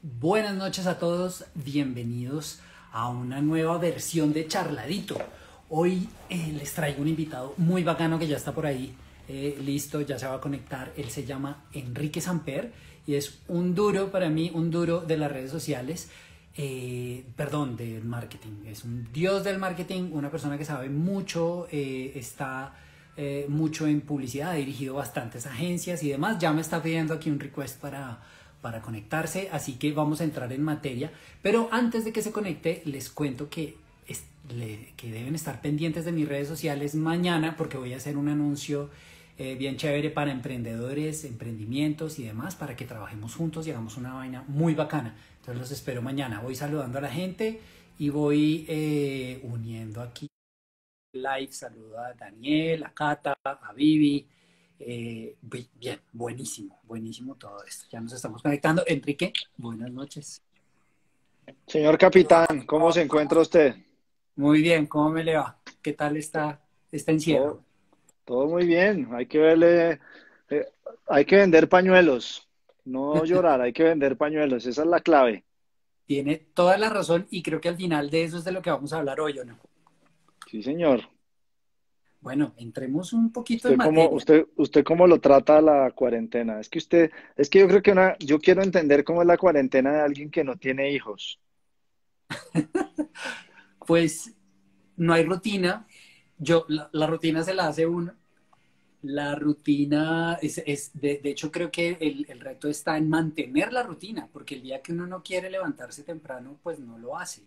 Buenas noches a todos, bienvenidos a una nueva versión de Charladito. Hoy eh, les traigo un invitado muy bacano que ya está por ahí eh, listo, ya se va a conectar. Él se llama Enrique Samper y es un duro para mí, un duro de las redes sociales, eh, perdón, del marketing. Es un dios del marketing, una persona que sabe mucho, está mucho en publicidad, ha dirigido bastantes agencias y demás. Ya me está pidiendo aquí un request para para conectarse, así que vamos a entrar en materia. Pero antes de que se conecte, les cuento que, que deben estar pendientes de mis redes sociales mañana porque voy a hacer un anuncio eh, bien chévere para emprendedores, emprendimientos y demás, para que trabajemos juntos y hagamos una vaina muy bacana. Entonces los espero mañana. Voy saludando a la gente y voy eh, uniendo aquí live. Saludo a Daniel, a Cata, a Vivi, eh, bien, buenísimo, buenísimo todo esto. Ya nos estamos conectando. Enrique, buenas noches. Señor capitán, ¿cómo se encuentra usted? Muy bien, ¿cómo me le va? ¿Qué tal está, está encierro? Todo, muy bien, hay que verle, eh, hay que vender pañuelos, no llorar, hay que vender pañuelos, esa es la clave. Tiene toda la razón y creo que al final de eso es de lo que vamos a hablar hoy, ¿o no? Sí, señor. Bueno, entremos un poquito en materia. Cómo, usted, ¿Usted cómo lo trata la cuarentena? Es que usted, es que yo creo que una, yo quiero entender cómo es la cuarentena de alguien que no tiene hijos. pues no hay rutina. Yo, la, rutina se la hace uno. La rutina es, es de, hecho creo que el, el, reto está en mantener la rutina, porque el día que uno no quiere levantarse temprano, pues no lo hace.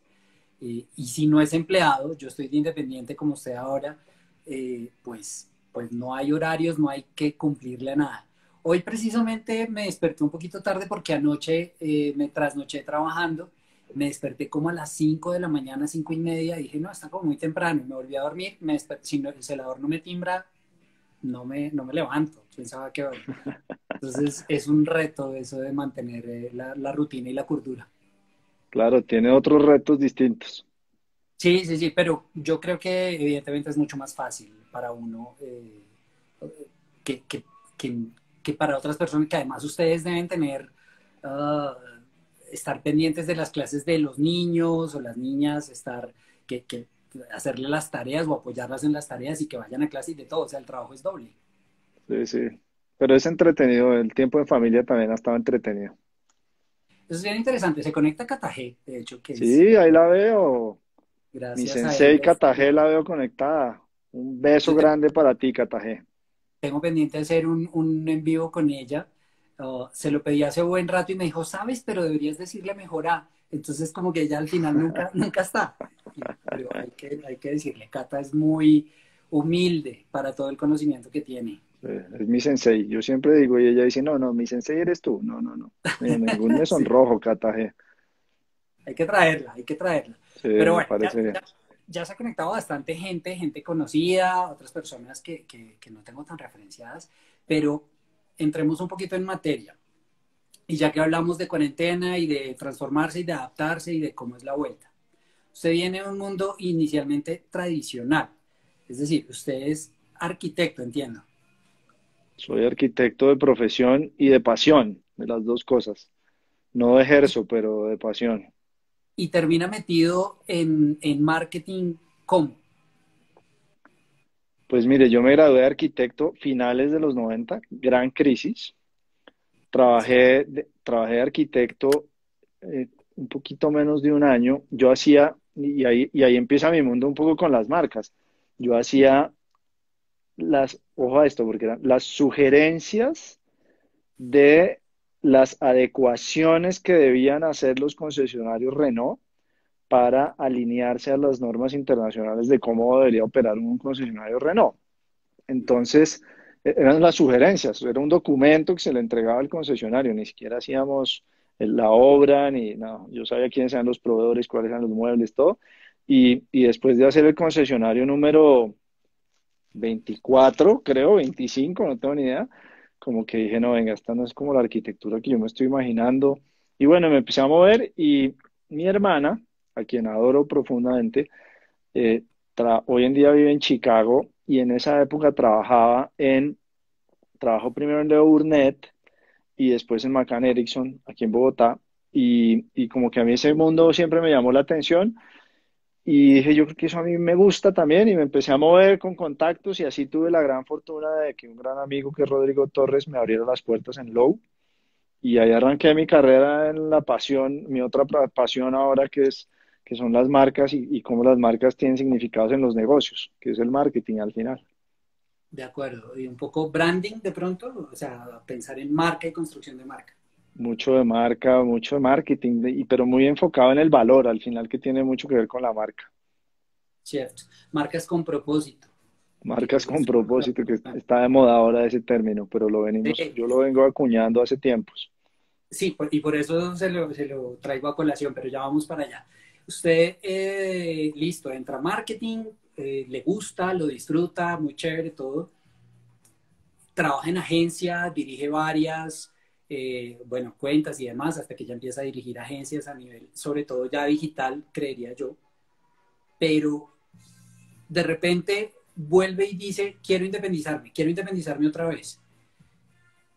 Eh, y si no es empleado, yo estoy de independiente como usted ahora, eh, pues, pues no hay horarios, no hay que cumplirle a nada. Hoy precisamente me desperté un poquito tarde porque anoche eh, me trasnoché trabajando, me desperté como a las 5 de la mañana, 5 y media, dije, no, está como muy temprano, me volví a dormir, me si no, el celador no me timbra, no me, no me levanto, pensaba que... Entonces es un reto eso de mantener eh, la, la rutina y la cordura. Claro, tiene otros retos distintos. Sí, sí, sí, pero yo creo que evidentemente es mucho más fácil para uno eh, que, que, que, para otras personas, que además ustedes deben tener, ah, estar pendientes de las clases de los niños o las niñas, estar, que, que hacerle las tareas o apoyarlas en las tareas y que vayan a clase y de todo, o sea, el trabajo es doble. Sí, sí, pero es entretenido, el tiempo en familia también ha estado entretenido. Eso es bien interesante, se conecta a Catajé, de hecho. Que sí, ahí la veo. Gracias Mi sensei Katage la veo conectada. Un beso grande para ti, Katage. Tengo pendiente de hacer un, un en vivo con ella. Oh, se lo pedí hace buen rato y me dijo, sabes, pero deberías decirle mejor a. Entonces, como que ella al final nunca, nunca está. Pero hay que, hay que decirle, Cata es muy humilde para todo el conocimiento que tiene. Es mi sensei. Yo siempre digo, y ella dice, no, no, mi sensei eres tú. No, no, no. Ningún me sonrojo, Katage. Hay que traerla, hay que traerla. Pero bueno, ya, se ha conectado bastante gente, gente conocida, otras personas que, que, no tengo tan referenciadas, pero entremos un poquito en materia. Y ya que hablamos de cuarentena y de transformarse y de adaptarse y de cómo es la vuelta. Usted viene de un mundo inicialmente tradicional, es decir, usted es arquitecto, entiendo. Soy arquitecto de profesión y de pasión, de las dos cosas. No ejerzo, pero de pasión y termina metido en, en marketing, ¿cómo? Pues mire, yo me gradué de arquitecto finales de los 90, gran crisis. Trabajé de, trabajé de arquitecto eh, un poquito menos de un año. Yo hacía, y ahí, y ahí empieza mi mundo un poco con las marcas. Yo hacía las, ojo a esto, porque eran las sugerencias de las adecuaciones que debían hacer los concesionarios Renault para alinearse a las normas internacionales de cómo debería operar un concesionario Renault. Entonces, e-, eran las sugerencias, era un documento que se le entregaba al concesionario, ni siquiera hacíamos la obra, ni no, yo sabía quiénes eran los proveedores, cuáles eran los muebles, todo. Y, y después de hacer el concesionario número 24, creo, 25, no tengo ni idea, como que dije, no, venga, esta no es como la arquitectura que yo me estoy imaginando. Y bueno, me empecé a mover y mi hermana, a quien adoro profundamente, eh, hoy en día vive en Chicago y en esa época trabajaba en, trabajó primero en Leo Burnett y después en McCann Erickson, aquí en Bogotá, y, y como que a mí ese mundo siempre me llamó la atención y dije, yo creo que eso a mí me gusta también y me empecé a mover con contactos y así tuve la gran fortuna de que un gran amigo que es Rodrigo Torres me abriera las puertas en Low y ahí arranqué mi carrera en la pasión, mi otra pasión ahora que es que son las marcas y, y cómo las marcas tienen significados en los negocios, que es el marketing al final. De acuerdo. Y un poco branding de pronto, o sea, pensar en marca y construcción de marca. Mucho de marca, mucho de marketing, y, pero muy enfocado en el valor al final, que tiene mucho que ver con la marca. Cierto. Marcas con propósito. Marcas con propósito, que está de moda ahora ese término, pero lo venimos, yo lo vengo acuñando hace tiempos. Sí, y por eso se lo, se lo traigo a colación, pero ya vamos para allá. Usted, eh, listo, entra a marketing, eh, le gusta, lo disfruta, muy chévere todo. Trabaja en agencia, dirige varias, eh, bueno, cuentas y demás, hasta que ya empieza a dirigir agencias a nivel, sobre todo ya digital, creería yo. Pero de repente vuelve y dice, quiero independizarme, quiero independizarme otra vez.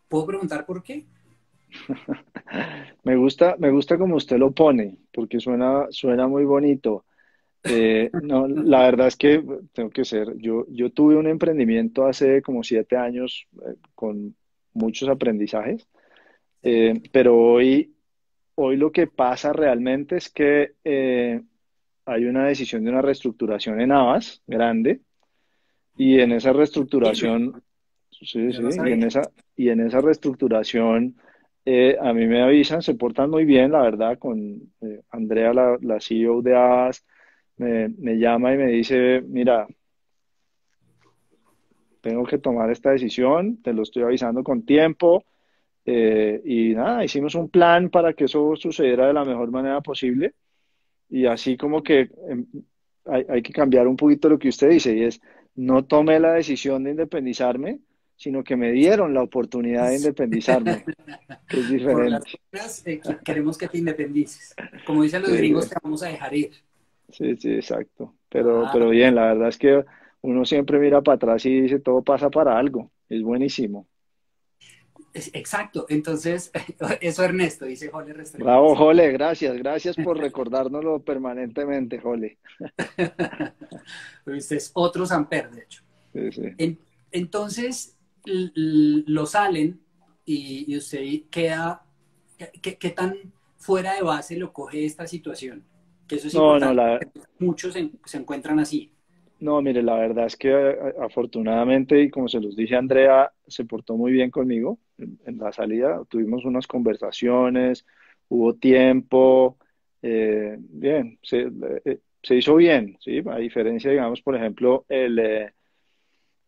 ¿Puedo preguntar por qué? me gusta, me gusta como usted lo pone, porque suena, suena muy bonito. Eh, no, la verdad es que tengo que ser, yo, yo tuve un emprendimiento hace como siete años eh, con muchos aprendizajes, eh, pero hoy, hoy lo que pasa realmente es que hay una decisión de una reestructuración en Avas grande y en esa reestructuración, sí, sí, y en esa, y en esa reestructuración eh, a mí me avisan, se portan muy bien, la verdad, con eh, Andrea, la, la, CEO de AS, me, me, llama y me dice, mira, tengo que tomar esta decisión, te lo estoy avisando con tiempo, eh, y nada, hicimos un plan para que eso sucediera de la mejor manera posible, y así como que em, hay, hay que cambiar un poquito lo que usted dice, y es, no tomé la decisión de independizarme, sino que me dieron la oportunidad de independizarme, que es diferente. Eh, queremos que te independices. Como dicen los gringos, te vamos a dejar ir. Sí, sí, exacto. Pero, ah. pero bien, la verdad es que uno siempre mira para atrás y dice, todo pasa para algo. Es buenísimo. Exacto, entonces, eso Ernesto, dice Jole Restrepo. Bravo, Jole, gracias, gracias por recordárnoslo permanentemente, Jole. Usted es otro Samper, de hecho. Sí, sí. entonces, lo salen y, usted queda, ¿qué, tan fuera de base lo coge esta situación? Que eso es no, muchos se, encuentran así. No, mire, la verdad es que afortunadamente, y como se los dije, Andrea se portó muy bien conmigo en, la salida. Tuvimos unas conversaciones, hubo tiempo, eh, bien, se, eh, se, hizo bien, ¿sí? A diferencia, digamos, por ejemplo, eh,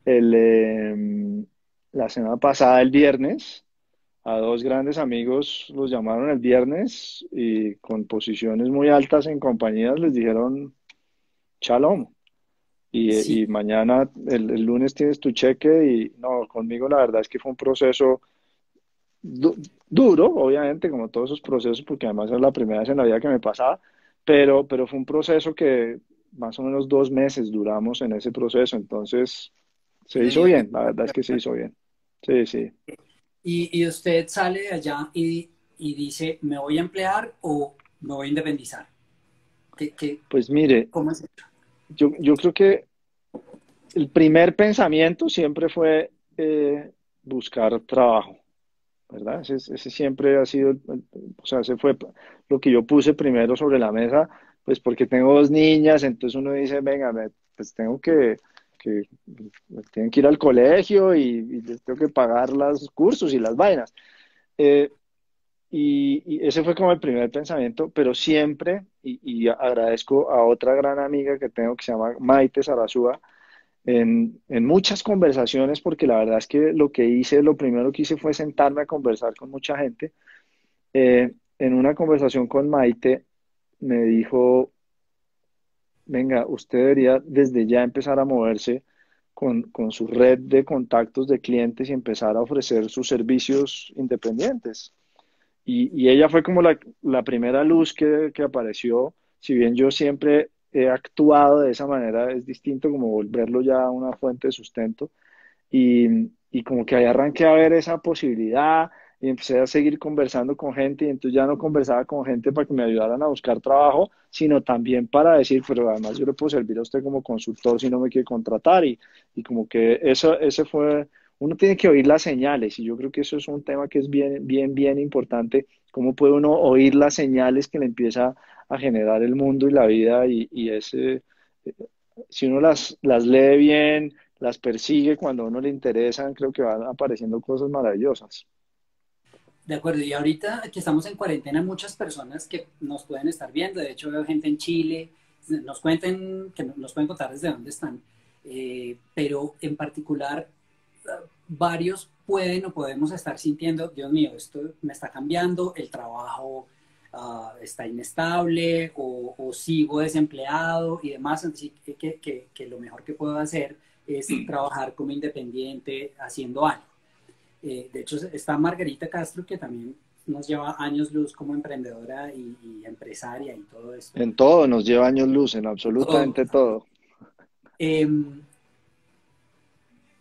el, em, la semana pasada, el viernes, a dos grandes amigos los llamaron el viernes y con posiciones muy altas en compañías les dijeron shalom. Y, y mañana, el, lunes tienes tu cheque y no, conmigo la verdad es que fue un proceso duro, obviamente, como todos esos procesos, porque además es la primera vez en la vida que me pasaba, pero, pero fue un proceso que más o menos dos meses duramos en ese proceso, entonces se hizo bien, la verdad es que se hizo bien. Sí, sí. Y, y usted sale de allá y, y, dice, ¿me voy a emplear o me voy a independizar? ¿Qué, qué, pues mire, ¿cómo es Yo, yo creo que el primer pensamiento siempre fue eh, buscar trabajo, ¿verdad? Ese, siempre ha sido, o sea, ese fue lo que yo puse primero sobre la mesa, pues porque tengo dos niñas, entonces uno dice, venga, pues tengo que que tienen que ir al colegio y, les tengo que pagar los cursos y las vainas. Eh, y, ese fue como el primer pensamiento, pero siempre, y, agradezco a otra gran amiga que tengo que se llama Maite Sarasúa, en, muchas conversaciones, porque la verdad es que lo que hice, lo primero que hice fue sentarme a conversar con mucha gente. Eh, en una conversación con Maite me dijo, venga, usted debería desde ya empezar a moverse con, con, su red de contactos de clientes y empezar a ofrecer sus servicios independientes. Y, y ella fue como la, la primera luz que, que, apareció, si bien yo siempre he actuado de esa manera, es distinto como volverlo ya una fuente de sustento. Y, y como que ahí arranqué a ver esa posibilidad, y empecé a seguir conversando con gente y entonces ya no conversaba con gente para que me ayudaran a buscar trabajo, sino también para decir, pero además yo le puedo servir a usted como consultor si no me quiere contratar y, y como que eso, ese fue, uno tiene que oír las señales y yo creo que eso es un tema que es bien, bien, bien importante, cómo puede uno oír las señales que le empieza a generar el mundo y la vida y, y ese, si uno las, las lee bien, las persigue cuando a uno le interesan, creo que van apareciendo cosas maravillosas. De acuerdo, y ahorita que estamos en cuarentena, muchas personas que nos pueden estar viendo, de hecho veo gente en Chile, nos cuenten, que nos pueden contar desde dónde están, eh, pero en particular varios pueden o podemos estar sintiendo, Dios mío, esto me está cambiando, el trabajo uh, está inestable o, sigo desempleado y demás, así que, que, que, lo mejor que puedo hacer es trabajar como independiente haciendo algo. Eh, de hecho, está Margarita Castro, que también nos lleva años luz como emprendedora y, empresaria y todo esto. En todo nos lleva años luz, en absolutamente todo. Em,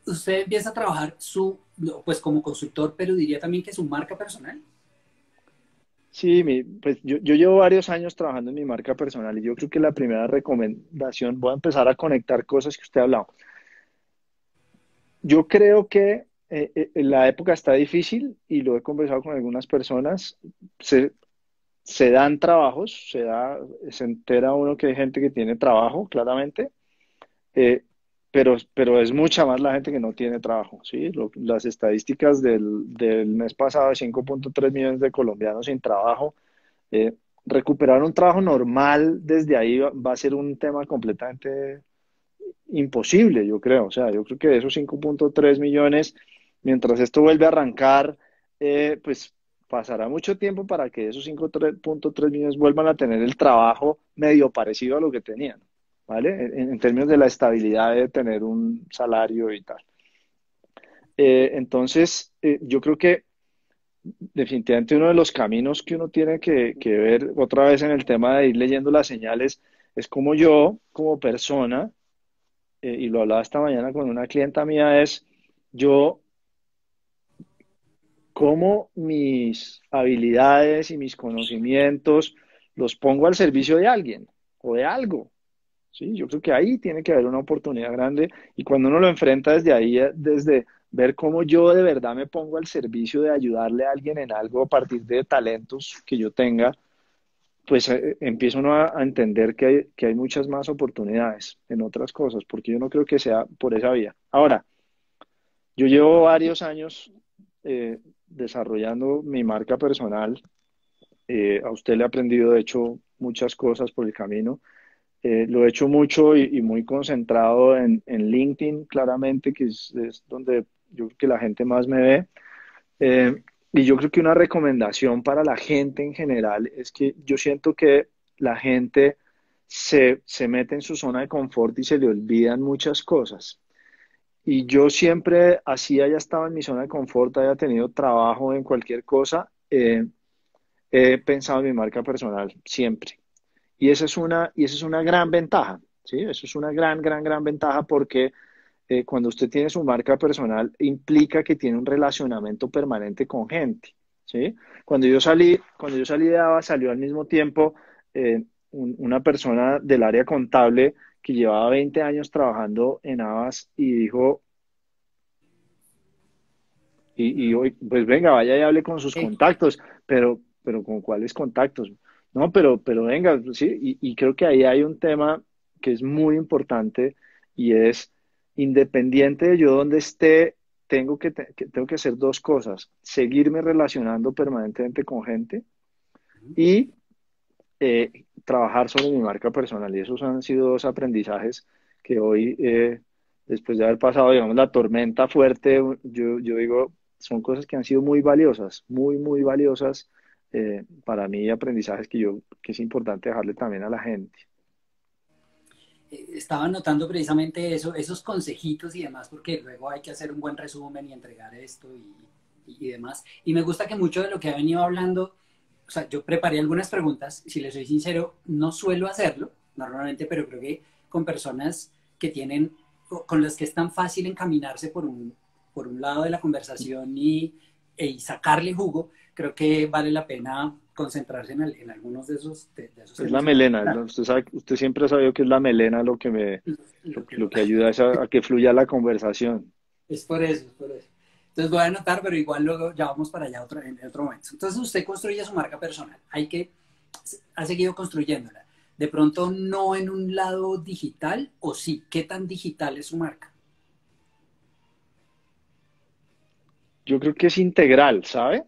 usted empieza a trabajar su, pues como consultor, pero diría también que su marca personal. Sí, mi, pues yo, yo, llevo varios años trabajando en mi marca personal y yo creo que la primera recomendación, voy a empezar a conectar cosas que usted ha hablado. Yo creo que eh, eh, la época está difícil y lo he conversado con algunas personas. Se, se dan trabajos, se, da, se entera uno que hay gente que tiene trabajo, claramente, eh, pero, pero es mucha más la gente que no tiene trabajo. ¿sí? las estadísticas del, mes pasado de 5.3 millones de colombianos sin trabajo, recuperar un trabajo normal desde ahí va a ser un tema completamente imposible, yo creo. O sea, yo creo que de esos 5.3 millones mientras esto vuelve a arrancar, eh, pues pasará mucho tiempo para que esos 5.3 millones vuelvan a tener el trabajo medio parecido a lo que tenían, ¿vale? En, términos de la estabilidad de tener un salario y tal. Eh, entonces, eh, yo creo que definitivamente uno de los caminos que uno tiene que, que, ver otra vez en el tema de ir leyendo las señales es como yo, como persona, y lo hablaba esta mañana con una clienta mía, es yo cómo mis habilidades y mis conocimientos los pongo al servicio de alguien o de algo. ¿Sí? Yo creo que ahí tiene que haber una oportunidad grande y cuando uno lo enfrenta desde ahí, desde ver cómo yo de verdad me pongo al servicio de ayudarle a alguien en algo a partir de talentos que yo tenga, pues eh, empiezo uno a, entender que hay, que hay muchas más oportunidades en otras cosas, porque yo no creo que sea por esa vía. Ahora, yo llevo varios años eh, desarrollando mi marca personal. Eh, a usted le he aprendido, de hecho, muchas cosas por el camino. Eh, lo he hecho mucho y, muy concentrado en, LinkedIn, claramente, que es, donde yo creo que la gente más me ve. Eh, y yo creo que una recomendación para la gente en general es que yo siento que la gente se, se mete en su zona de confort y se le olvidan muchas cosas. Y yo siempre, así haya estado en mi zona de confort, haya tenido trabajo en cualquier cosa, eh, he pensado en mi marca personal, siempre. Y esa es una, y esa es una gran ventaja, ¿sí? Eso es una gran, gran, gran ventaja porque eh, cuando usted tiene su marca personal implica que tiene un relacionamiento permanente con gente, ¿sí? Cuando yo salí, cuando yo salí de ABA, salió al mismo tiempo eh, una persona del área contable que llevaba 20 años trabajando en Avas y dijo, y, hoy, pues venga, vaya y hable con sus contactos, pero, pero ¿con cuáles contactos? No, pero, pero venga, sí, y, creo que ahí hay un tema que es muy importante y es, independiente de yo donde esté, tengo que, tengo que hacer dos cosas, seguirme relacionando permanentemente con gente y eh, trabajar sobre mi marca personal. Y esos han sido dos aprendizajes que hoy, eh, después de haber pasado, digamos, la tormenta fuerte, yo, yo digo, son cosas que han sido muy valiosas, muy, muy valiosas eh, para mí, aprendizajes que yo, que es importante dejarle también a la gente. Estaba notando precisamente eso, esos consejitos y demás, porque luego hay que hacer un buen resumen y entregar esto y, y demás. Y me gusta que mucho de lo que ha venido hablando o sea, yo preparé algunas preguntas, si les soy sincero, no suelo hacerlo normalmente, pero creo que con personas que tienen, con las que es tan fácil encaminarse por un, por un lado de la conversación y, y sacarle jugo, creo que vale la pena concentrarse en, algunos de esos, de, Es la melena, usted, sabe, usted siempre ha sabido que es la melena lo que me lo, que ayuda a, que fluya la conversación. Es por eso, es por eso. Entonces voy a anotar, pero igual luego ya vamos para allá otro, en otro momento. Entonces usted construye su marca personal. Hay que, ha seguido construyéndola. De pronto no en un lado digital, o sí, ¿qué tan digital es su marca? Yo creo que es integral, ¿sabe?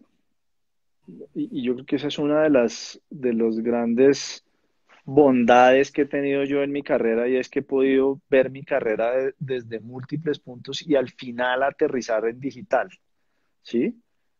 Y, yo creo que esa es una de las de los grandes bondades que he tenido yo en mi carrera y es que he podido ver mi carrera desde múltiples puntos y al final aterrizar en digital, ¿sí?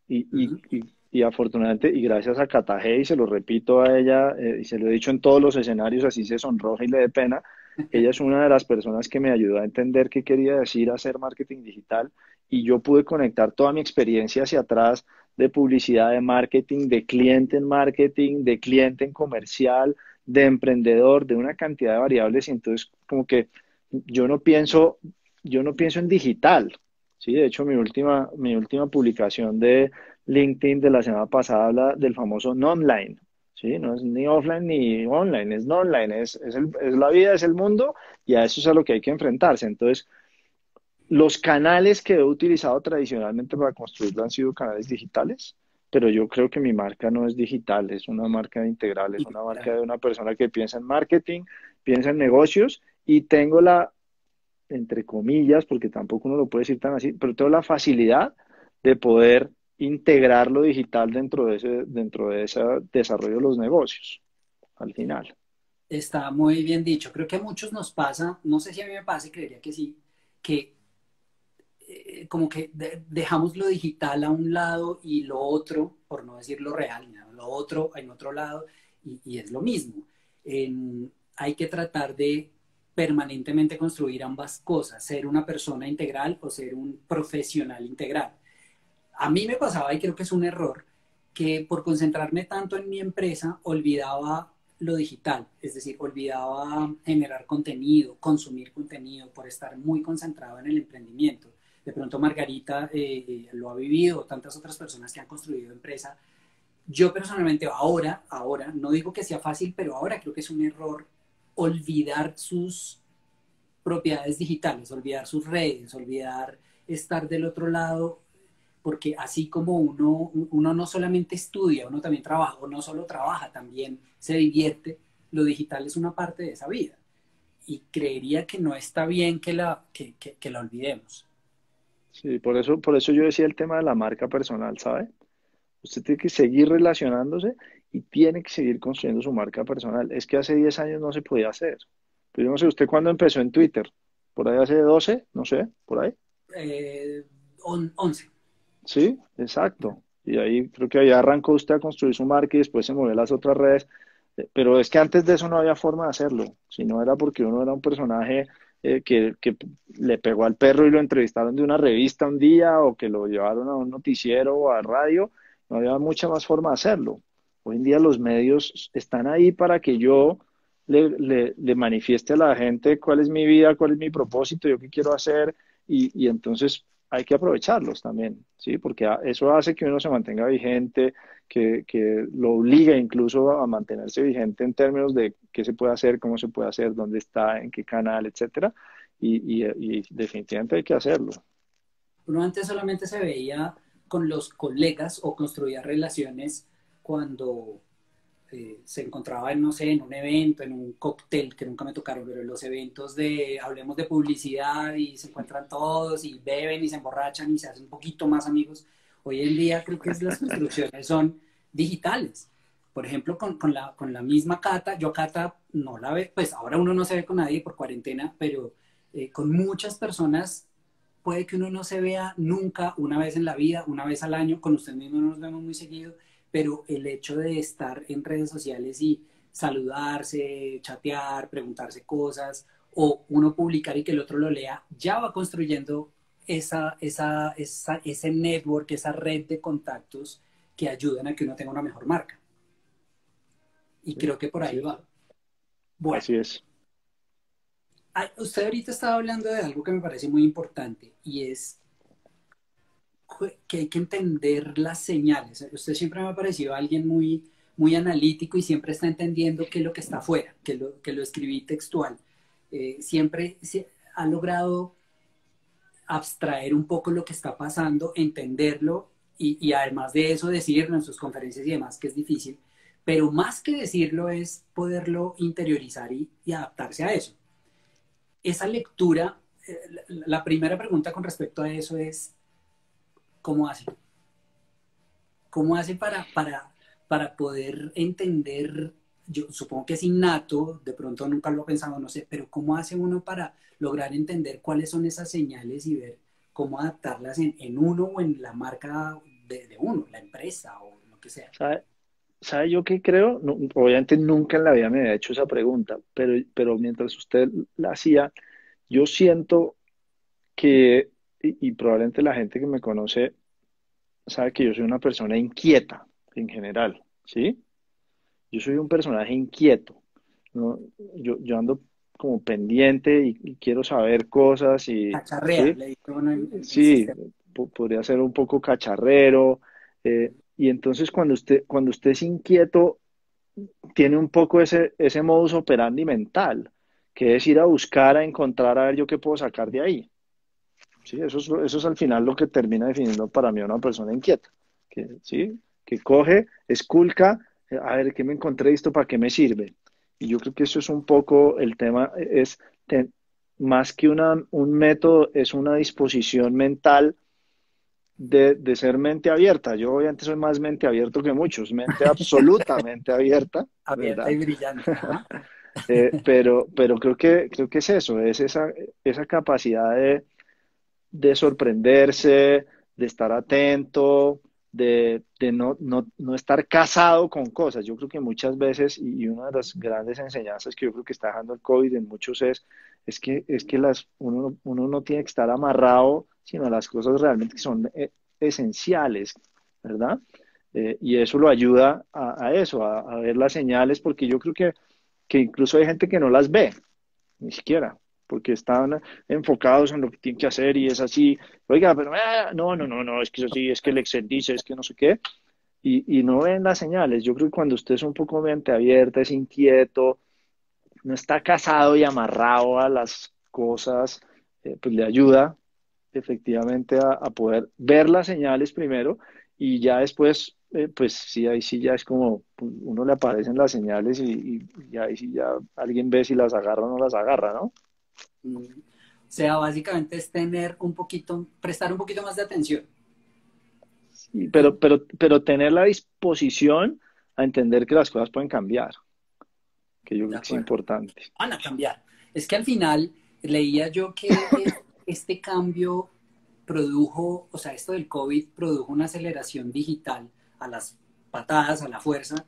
Y, y, y, afortunadamente, y gracias a Catajé, y se lo repito a ella, eh, y se lo he dicho en todos los escenarios, así se sonroja y le dé pena, ella es una de las personas que me ayudó a entender qué quería decir hacer marketing digital y yo pude conectar toda mi experiencia hacia atrás de publicidad, de marketing, de cliente en marketing, de cliente en comercial, de emprendedor, de una cantidad de variables y entonces como que yo no pienso, yo no pienso en digital, ¿sí? De hecho, mi última, mi última publicación de LinkedIn de la semana pasada habla del famoso non-line, ¿sí? No es ni offline ni online, es non-line, es, es, es la vida, es el mundo y a eso es a lo que hay que enfrentarse. Entonces, los canales que he utilizado tradicionalmente para construirlo han sido canales digitales, pero yo creo que mi marca no es digital, es una marca integral, es una marca de una persona que piensa en marketing, piensa en negocios y tengo la, entre comillas, porque tampoco uno lo puede decir tan así, pero tengo la facilidad de poder integrar lo digital dentro de ese, dentro de ese desarrollo de los negocios, al final. Está muy bien dicho. Creo que a muchos nos pasa, no sé si a mí me pasa y creería que sí, que eh, como que dejamos lo digital a un lado y lo otro, por no decir lo real, lo otro en otro lado, y, es lo mismo. hay que tratar de permanentemente construir ambas cosas, ser una persona integral o ser un profesional integral. A mí me pasaba, y creo que es un error, que por concentrarme tanto en mi empresa, olvidaba lo digital, es decir, olvidaba generar contenido, consumir contenido, por estar muy concentrado en el emprendimiento de pronto Margarita eh, lo ha vivido, tantas otras personas que han construido empresa. Yo personalmente ahora, ahora, no digo que sea fácil, pero ahora creo que es un error olvidar sus propiedades digitales, olvidar sus redes, olvidar estar del otro lado, porque así como uno, uno no solamente estudia, uno también trabaja, o no solo trabaja, también se divierte, lo digital es una parte de esa vida. Y creería que no está bien que la, que, que la olvidemos. Sí, por eso, por eso yo decía el tema de la marca personal, ¿sabe? Usted tiene que seguir relacionándose y tiene que seguir construyendo su marca personal. Es que hace 10 años no se podía hacer. Pero yo no sé, ¿usted cuándo empezó en Twitter? ¿Por ahí hace 12? No sé, ¿por ahí? Eh, 11. Sí, exacto. Y ahí creo que ahí arrancó usted a construir su marca y después se movió a las otras redes. Eh, pero es que antes de eso no había forma de hacerlo. Si no era porque uno era un personaje eh, que, le pegó al perro y lo entrevistaron de una revista un día o que lo llevaron a un noticiero o a radio, no había mucha más forma de hacerlo. Hoy en día los medios están ahí para que yo le, le, manifieste a la gente cuál es mi vida, cuál es mi propósito, yo qué quiero hacer y, y entonces hay que aprovecharlos también, ¿sí? Porque eso hace que uno se mantenga vigente, que, que, lo obliga incluso a mantenerse vigente en términos de qué se puede hacer, cómo se puede hacer, dónde está, en qué canal, etcétera. Y, y, definitivamente hay que hacerlo. Uno antes solamente se veía con los colegas o construía relaciones cuando eh, se encontraba en, no sé, en un evento, en un cóctel, que nunca me tocaron, pero en los eventos de, hablemos de publicidad y se encuentran todos y beben y se emborrachan y se hacen un poquito más amigos Hoy en día creo que las construcciones son digitales. Por ejemplo, con, con, la, con la misma Cata, yo Cata no la ve, pues ahora uno no se ve con nadie por cuarentena, pero eh, con muchas personas puede que uno no se vea nunca, una vez en la vida, una vez al año, con usted mismo no nos vemos muy seguido, pero el hecho de estar en redes sociales y saludarse, chatear, preguntarse cosas, o uno publicar y que el otro lo lea, ya va construyendo esa, esa, esa, ese network, esa red de contactos que ayudan a que uno tenga una mejor marca. Y creo que por ahí va. Bueno, Así es. Usted ahorita estaba hablando de algo que me parece muy importante y es que hay que entender las señales. Usted siempre me ha parecido alguien muy, muy analítico y siempre está entendiendo qué es lo que está afuera, que lo, que lo escribí textual. Eh, siempre ha logrado abstraer un poco lo que está pasando, entenderlo y, además de eso decirlo en sus conferencias y demás, que es difícil, pero más que decirlo es poderlo interiorizar y, y adaptarse a eso. Esa lectura, eh, la primera pregunta con respecto a eso es, ¿cómo hace? ¿Cómo hace para, para, para poder entender? Yo supongo que es innato, de pronto nunca lo he pensado, no sé, pero ¿cómo hace uno para lograr entender cuáles son esas señales y ver cómo adaptarlas en, en uno o en la marca de, de, uno, la empresa o lo que sea? ¿Sabe, ¿Sabe yo qué creo? No, obviamente nunca en la vida me había hecho esa pregunta, pero, pero mientras usted la hacía, yo siento que y, y, probablemente la gente que me conoce sabe que yo soy una persona inquieta en general, ¿sí? Yo soy un personaje inquieto, ¿no? Yo, yo ando como pendiente y, y quiero saber cosas y... Cacharrea, ¿sí? sí podría ser un poco cacharrero. Eh, y entonces cuando usted, cuando usted es inquieto, tiene un poco ese, ese modus operandi mental, que es ir a buscar, a encontrar, a ver yo qué puedo sacar de ahí. ¿Sí? Eso, es, eso es al final lo que termina definiendo para mí a una persona inquieta, que, ¿sí? que coge, esculca, a ver qué me encontré esto, para qué me sirve. Y yo creo que eso es un poco el tema, es te, más que una, un método, es una disposición mental de, de, ser mente abierta. Yo obviamente soy más mente abierto que muchos, mente absolutamente abierta. Abierta ¿verdad? y brillante. ¿no? eh, pero, pero creo que, creo que es eso, es esa, esa capacidad de, de sorprenderse, de estar atento, de, de no, no, no, estar casado con cosas. Yo creo que muchas veces, y una de las grandes enseñanzas que yo creo que está dejando el COVID en muchos es, es que, es que las, uno, uno no tiene que estar amarrado, sino a las cosas realmente que son esenciales, ¿verdad? Eh, y eso lo ayuda a, a eso, a, a, ver las señales, porque yo creo que, que incluso hay gente que no las ve, ni siquiera porque están enfocados en lo que tienen que hacer y es así, oiga, pero ah, no, no, no, no, es que es así, es que el Excel dice, es que no sé qué, y, y no ven las señales. Yo creo que cuando usted es un poco mente abierta, es inquieto, no está casado y amarrado a las cosas, eh, pues le ayuda efectivamente a, a, poder ver las señales primero y ya después, eh, pues sí, ahí sí ya es como, uno le aparecen las señales y, y ahí sí ya alguien ve si las agarra o no las agarra, ¿no? O sea, básicamente es tener un poquito, prestar un poquito más de atención. Sí, pero, pero, pero tener la disposición a entender que las cosas pueden cambiar, que yo creo que es importante. Van a cambiar. Es que al final leía yo que este cambio produjo, o sea, esto del COVID produjo una aceleración digital a las patadas, a la fuerza,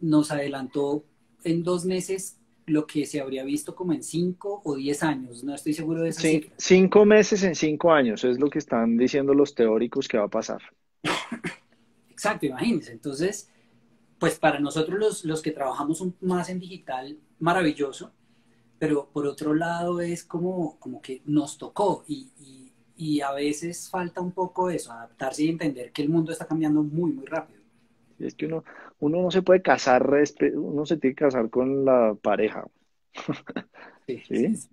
nos adelantó en dos meses lo que se habría visto como en cinco o diez años. No estoy seguro de eso. Sí, cinco meses en cinco años es lo que están diciendo los teóricos que va a pasar. Exacto, imagínense. Entonces, pues para nosotros los, los que trabajamos más en digital, maravilloso, pero por otro lado es como, como que nos tocó y, y, y a veces falta un poco eso, adaptarse y entender que el mundo está cambiando muy, muy rápido. Es que uno, uno no se puede casar, uno se tiene que casar con la pareja. Sí, ¿Sí? sí,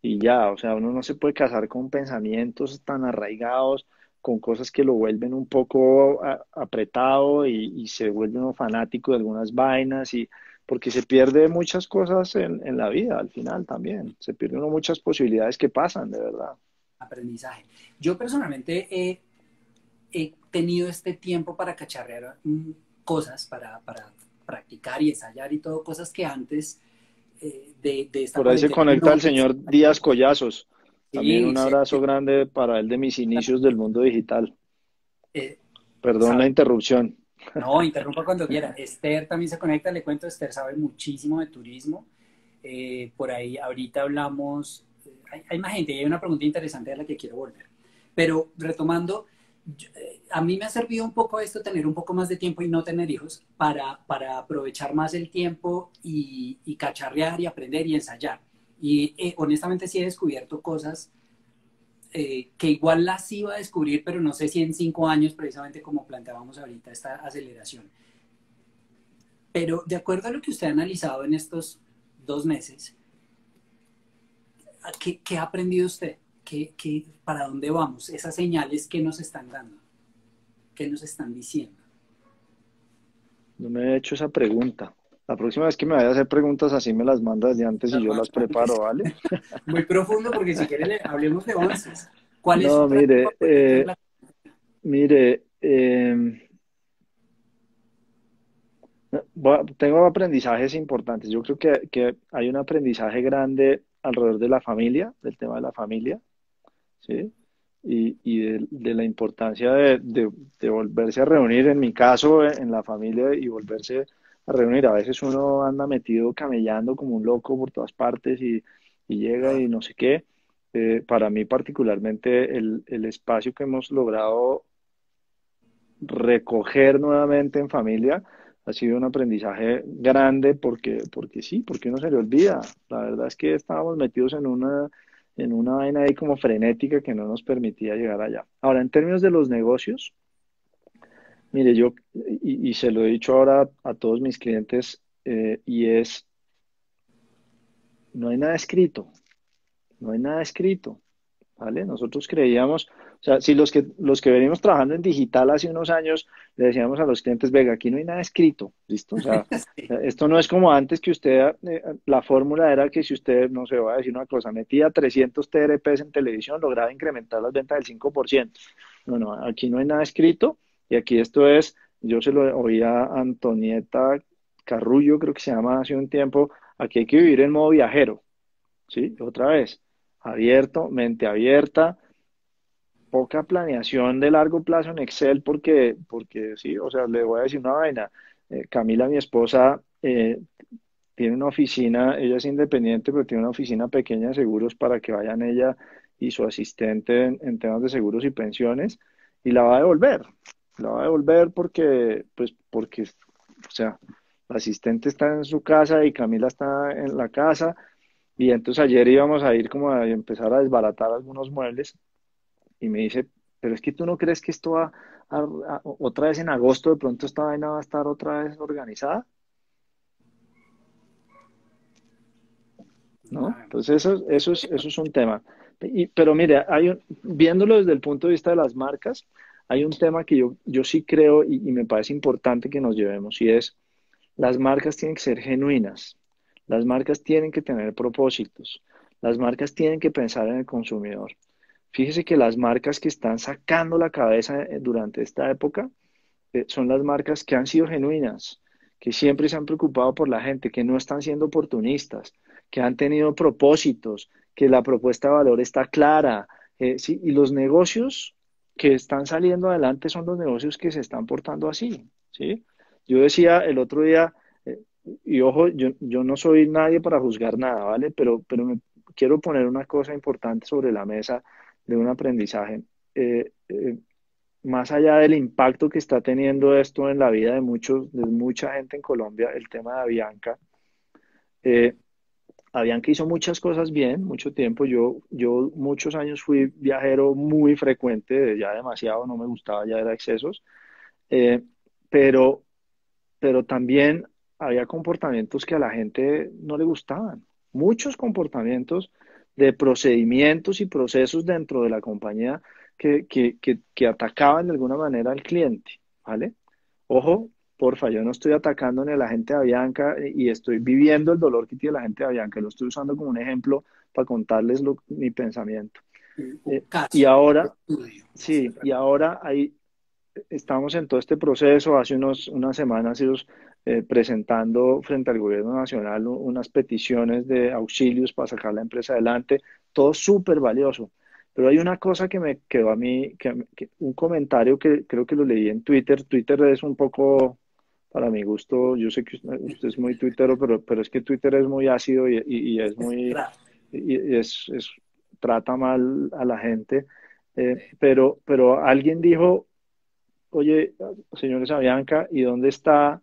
Y ya, o sea, uno no se puede casar con pensamientos tan arraigados, con cosas que lo vuelven un poco a, apretado y, y, se vuelve uno fanático de algunas vainas y porque se pierde muchas cosas en, en la vida al final también. Se pierden muchas posibilidades que pasan, de verdad. Aprendizaje. Yo personalmente he, he tenido este tiempo para cacharrear cosas, para, para practicar y ensayar y todo, cosas que antes eh, de, de, esta Por ahí se conecta no, el señor Díaz Collazos. También sí, un abrazo sí. grande para él de mis inicios del mundo digital. Eh, Perdón ¿sabe? la interrupción. No, interrumpa cuando quiera. Esther también se conecta, le cuento, Esther sabe muchísimo de turismo. Eh, por ahí ahorita hablamos, hay, hay, más gente y hay una pregunta interesante a la que quiero volver. Pero retomando, a mí me ha servido un poco esto, tener un poco más de tiempo y no tener hijos, para, para aprovechar más el tiempo y, cacharrear y aprender y ensayar. Y eh, honestamente sí he descubierto cosas eh, que igual las iba a descubrir, pero no sé si en cinco años, precisamente como planteábamos ahorita, esta aceleración. Pero de acuerdo a lo que usted ha analizado en estos dos meses, ¿qué, qué ha aprendido usted? ¿Qué, qué, para dónde vamos? Esas señales que nos están dando, ¿qué nos están diciendo? No me he hecho esa pregunta. La próxima vez que me vaya a hacer preguntas así me las mandas de antes y yo las preparo, ¿vale? Muy profundo porque si quiere hablemos de avances. ¿Cuál es no, mire, eh, mire, eh, tengo aprendizajes importantes. Yo creo que, que, hay un aprendizaje grande alrededor de la familia, del tema de la familia, ¿sí? Y, y de, la importancia de, de, volverse a reunir, en mi caso, en la familia y volverse a reunir. A veces uno anda metido camellando como un loco por todas partes y, llega y no sé qué. Eh, para mí particularmente el, el, espacio que hemos logrado recoger nuevamente en familia ha sido un aprendizaje grande porque, porque sí, porque uno se le olvida. La verdad es que estábamos metidos en una, en una vaina ahí como frenética que no nos permitía llegar allá. Ahora, en términos de los negocios, Mire, yo, y, se lo he dicho ahora a todos mis clientes, eh, y es, no hay nada escrito, no hay nada escrito, ¿vale? Nosotros creíamos, o sea, si los que, los que venimos trabajando en digital hace unos años, le decíamos a los clientes, venga, aquí no hay nada escrito, ¿listo? O sea, esto no es como antes que usted, eh, la fórmula era que si usted, no sé, voy a decir una cosa, metía 300 TRPs en televisión, lograba incrementar las ventas del 5%. No, no, aquí no hay nada escrito y aquí esto es, yo se lo oí a Antonieta Carrullo, creo que se llama hace un tiempo, aquí hay que vivir en modo viajero, ¿sí? Otra vez, abierto, mente abierta, poca planeación de largo plazo en Excel porque, porque sí, o sea, le voy a decir una vaina. Eh, Camila, mi esposa, eh, tiene una oficina, ella es independiente, pero tiene una oficina pequeña de seguros para que vayan ella y su asistente en temas de seguros y pensiones y la va a devolver la va a devolver porque, pues, porque, o sea, la asistente está en su casa y Camila está en la casa. Y entonces ayer íbamos a ir como a empezar a desbaratar algunos muebles y me dice, pero es que tú no crees que esto va a, otra vez en agosto, de pronto esta vaina va a estar otra vez organizada. ¿No? Entonces eso, eso, es, eso es un tema. Y, pero mire, hay viéndolo desde el punto de vista de las marcas, hay un tema que yo, yo sí creo y, me parece importante que nos llevemos y es las marcas tienen que ser genuinas, las marcas tienen que tener propósitos, las marcas tienen que pensar en el consumidor. Fíjese que las marcas que están sacando la cabeza eh, durante esta época eh, son las marcas que han sido genuinas, que siempre se han preocupado por la gente, que no están siendo oportunistas, que han tenido propósitos, que la propuesta de valor está clara. Eh, sí, y los negocios que están saliendo adelante son los negocios que se están portando así, ¿sí? Yo decía el otro día, y ojo, yo, yo, no soy nadie para juzgar nada, ¿vale? Pero, pero me quiero poner una cosa importante sobre la mesa de un aprendizaje. Eh, eh, más allá del impacto que está teniendo esto en la vida de muchos, de mucha gente en Colombia, el tema de Avianca, que hizo muchas cosas bien, mucho tiempo. Yo, yo muchos años fui viajero muy frecuente, ya demasiado, no me gustaba, ya era excesos. Eh, pero, pero también había comportamientos que a la gente no le gustaban. Muchos comportamientos de procedimientos y procesos dentro de la compañía que, que, que, que atacaban de alguna manera al cliente, ¿vale? Ojo, porfa, yo no estoy atacando ni a la gente de Avianca y estoy viviendo el dolor que tiene la gente de Avianca, lo estoy usando como un ejemplo para contarles mi pensamiento. Eh, y ahora, sí, y ahora ahí estamos en todo este proceso, hace unos, unas semanas ellos eh, presentando frente al gobierno nacional unas peticiones de auxilios para sacar la empresa adelante, todo súper valioso. Pero hay una cosa que me quedó a mí, que, un comentario que creo que lo leí en Twitter. Twitter es un poco para mi gusto, yo sé que usted es muy tuitero, pero, pero es que Twitter es muy ácido y, y, es muy, y es, es, trata mal a la gente. Eh, pero, pero alguien dijo, oye, señores Avianca, ¿y dónde está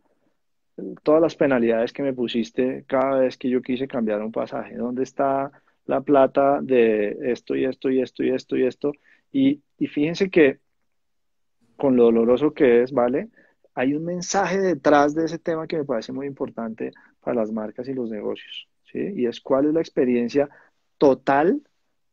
todas las penalidades que me pusiste cada vez que yo quise cambiar un pasaje? ¿Dónde está la plata de esto y esto y esto y esto y esto. Y, fíjense que con lo doloroso que es, ¿vale? Hay un mensaje detrás de ese tema que me parece muy importante para las marcas y los negocios, ¿sí? Y es cuál es la experiencia total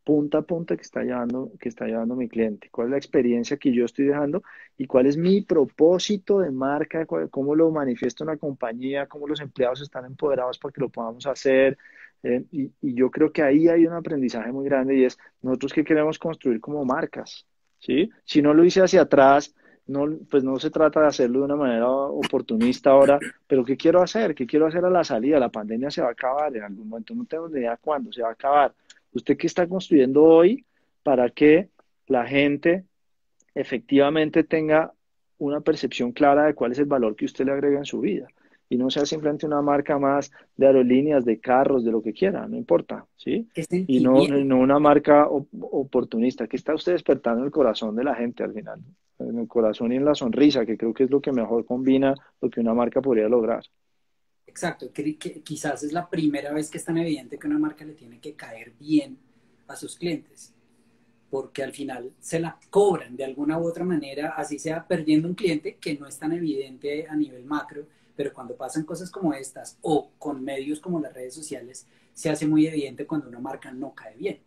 punta a punta que está llevando, que está llevando mi cliente, cuál es la experiencia que yo estoy dejando y cuál es mi propósito de marca, cómo lo manifiesto en la compañía, cómo los empleados están empoderados para que lo podamos hacer. Eh, y, y, yo creo que ahí hay un aprendizaje muy grande y es nosotros que queremos construir como marcas, ¿sí? Si no lo hice hacia atrás, no, pues no se trata de hacerlo de una manera oportunista ahora, pero ¿qué quiero hacer? ¿Qué quiero hacer a la salida? La pandemia se va a acabar en algún momento, no tengo ni idea cuándo se va a acabar ¿Usted qué está construyendo hoy para que la gente efectivamente tenga una percepción clara de cuál es el valor que usted le agrega en su vida? Y no sea simplemente una marca más de aerolíneas, de carros, de lo que quiera, no importa, ¿sí? Y no, no una marca oportunista, que está usted despertando el corazón de la gente al final, en el corazón y en la sonrisa, que creo que es lo que mejor combina lo que una marca podría lograr. Exacto, quizás es la primera vez que es tan evidente que una marca le tiene que caer bien a sus clientes, porque al final se la cobran de alguna u otra manera, así sea perdiendo un cliente que no es tan evidente a nivel macro, pero cuando pasan cosas como estas o con medios como las redes sociales, se hace muy evidente cuando una marca no cae bien.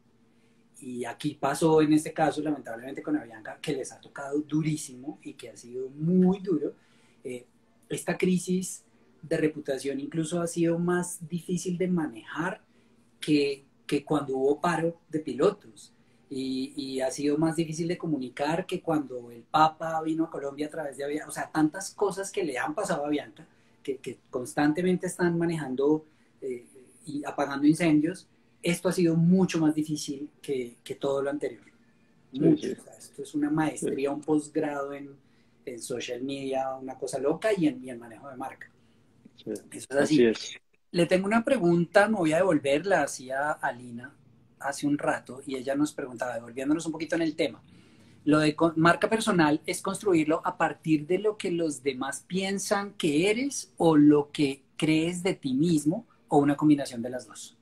Y aquí pasó en este caso, lamentablemente, con Avianca, que les ha tocado durísimo y que ha sido muy duro. Eh, esta crisis de reputación incluso ha sido más difícil de manejar que, que cuando hubo paro de pilotos. Y, y, ha sido más difícil de comunicar que cuando el Papa vino a Colombia a través de Avianca. O sea, tantas cosas que le han pasado a Avianca, que, que constantemente están manejando eh, y apagando incendios. Esto ha sido mucho más difícil que, que todo lo anterior. Mucho. esto es una maestría, un posgrado en, en, social media, una cosa loca y en, y en manejo de marca. Eso es así. Le tengo una pregunta, me voy a devolverla hacía Alina hace un rato y ella nos preguntaba, devolviéndonos un poquito en el tema. Lo de marca personal es construirlo a partir de lo que los demás piensan que eres o lo que crees de ti mismo o una combinación de las dos.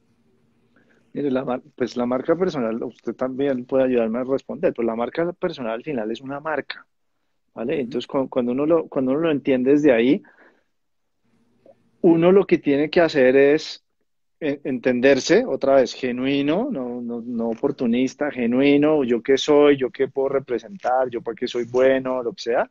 Mire, la, pues la marca personal, usted también puede ayudarme a responder, pero la marca personal al final es una marca, ¿vale? Entonces, cuando, uno lo, cuando uno lo entiende desde ahí, uno lo que tiene que hacer es entenderse, otra vez, genuino, no, no, no, oportunista, genuino, yo qué soy, yo qué puedo representar, yo para qué soy bueno, lo que sea,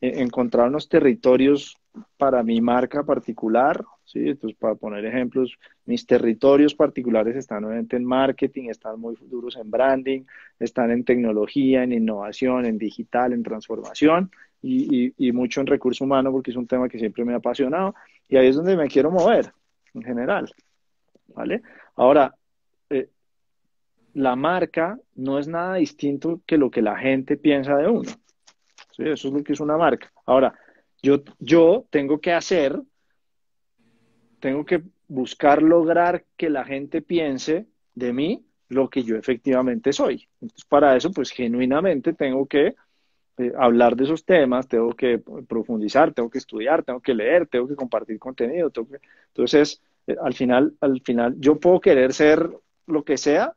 e, encontrar unos territorios para mi marca particular, ¿sí? Entonces, para poner ejemplos, mis territorios particulares están obviamente en marketing, están muy duros en branding, están en tecnología, en innovación, en digital, en transformación y, y, y mucho en recurso humano porque es un tema que siempre me ha apasionado y ahí es donde me quiero mover en general. ¿Vale? Ahora, eh, la marca no es nada distinto que lo que la gente piensa de uno. ¿Sí? Eso es lo que es una marca. Ahora, yo, yo tengo que hacer, tengo que buscar lograr que la gente piense de mí lo que yo efectivamente soy. Entonces, para eso, pues genuinamente tengo que eh, hablar de esos temas, tengo que profundizar, tengo que estudiar, tengo que leer, tengo que compartir contenido. Tengo que... Entonces, eh, al final, al final, yo puedo querer ser lo que sea,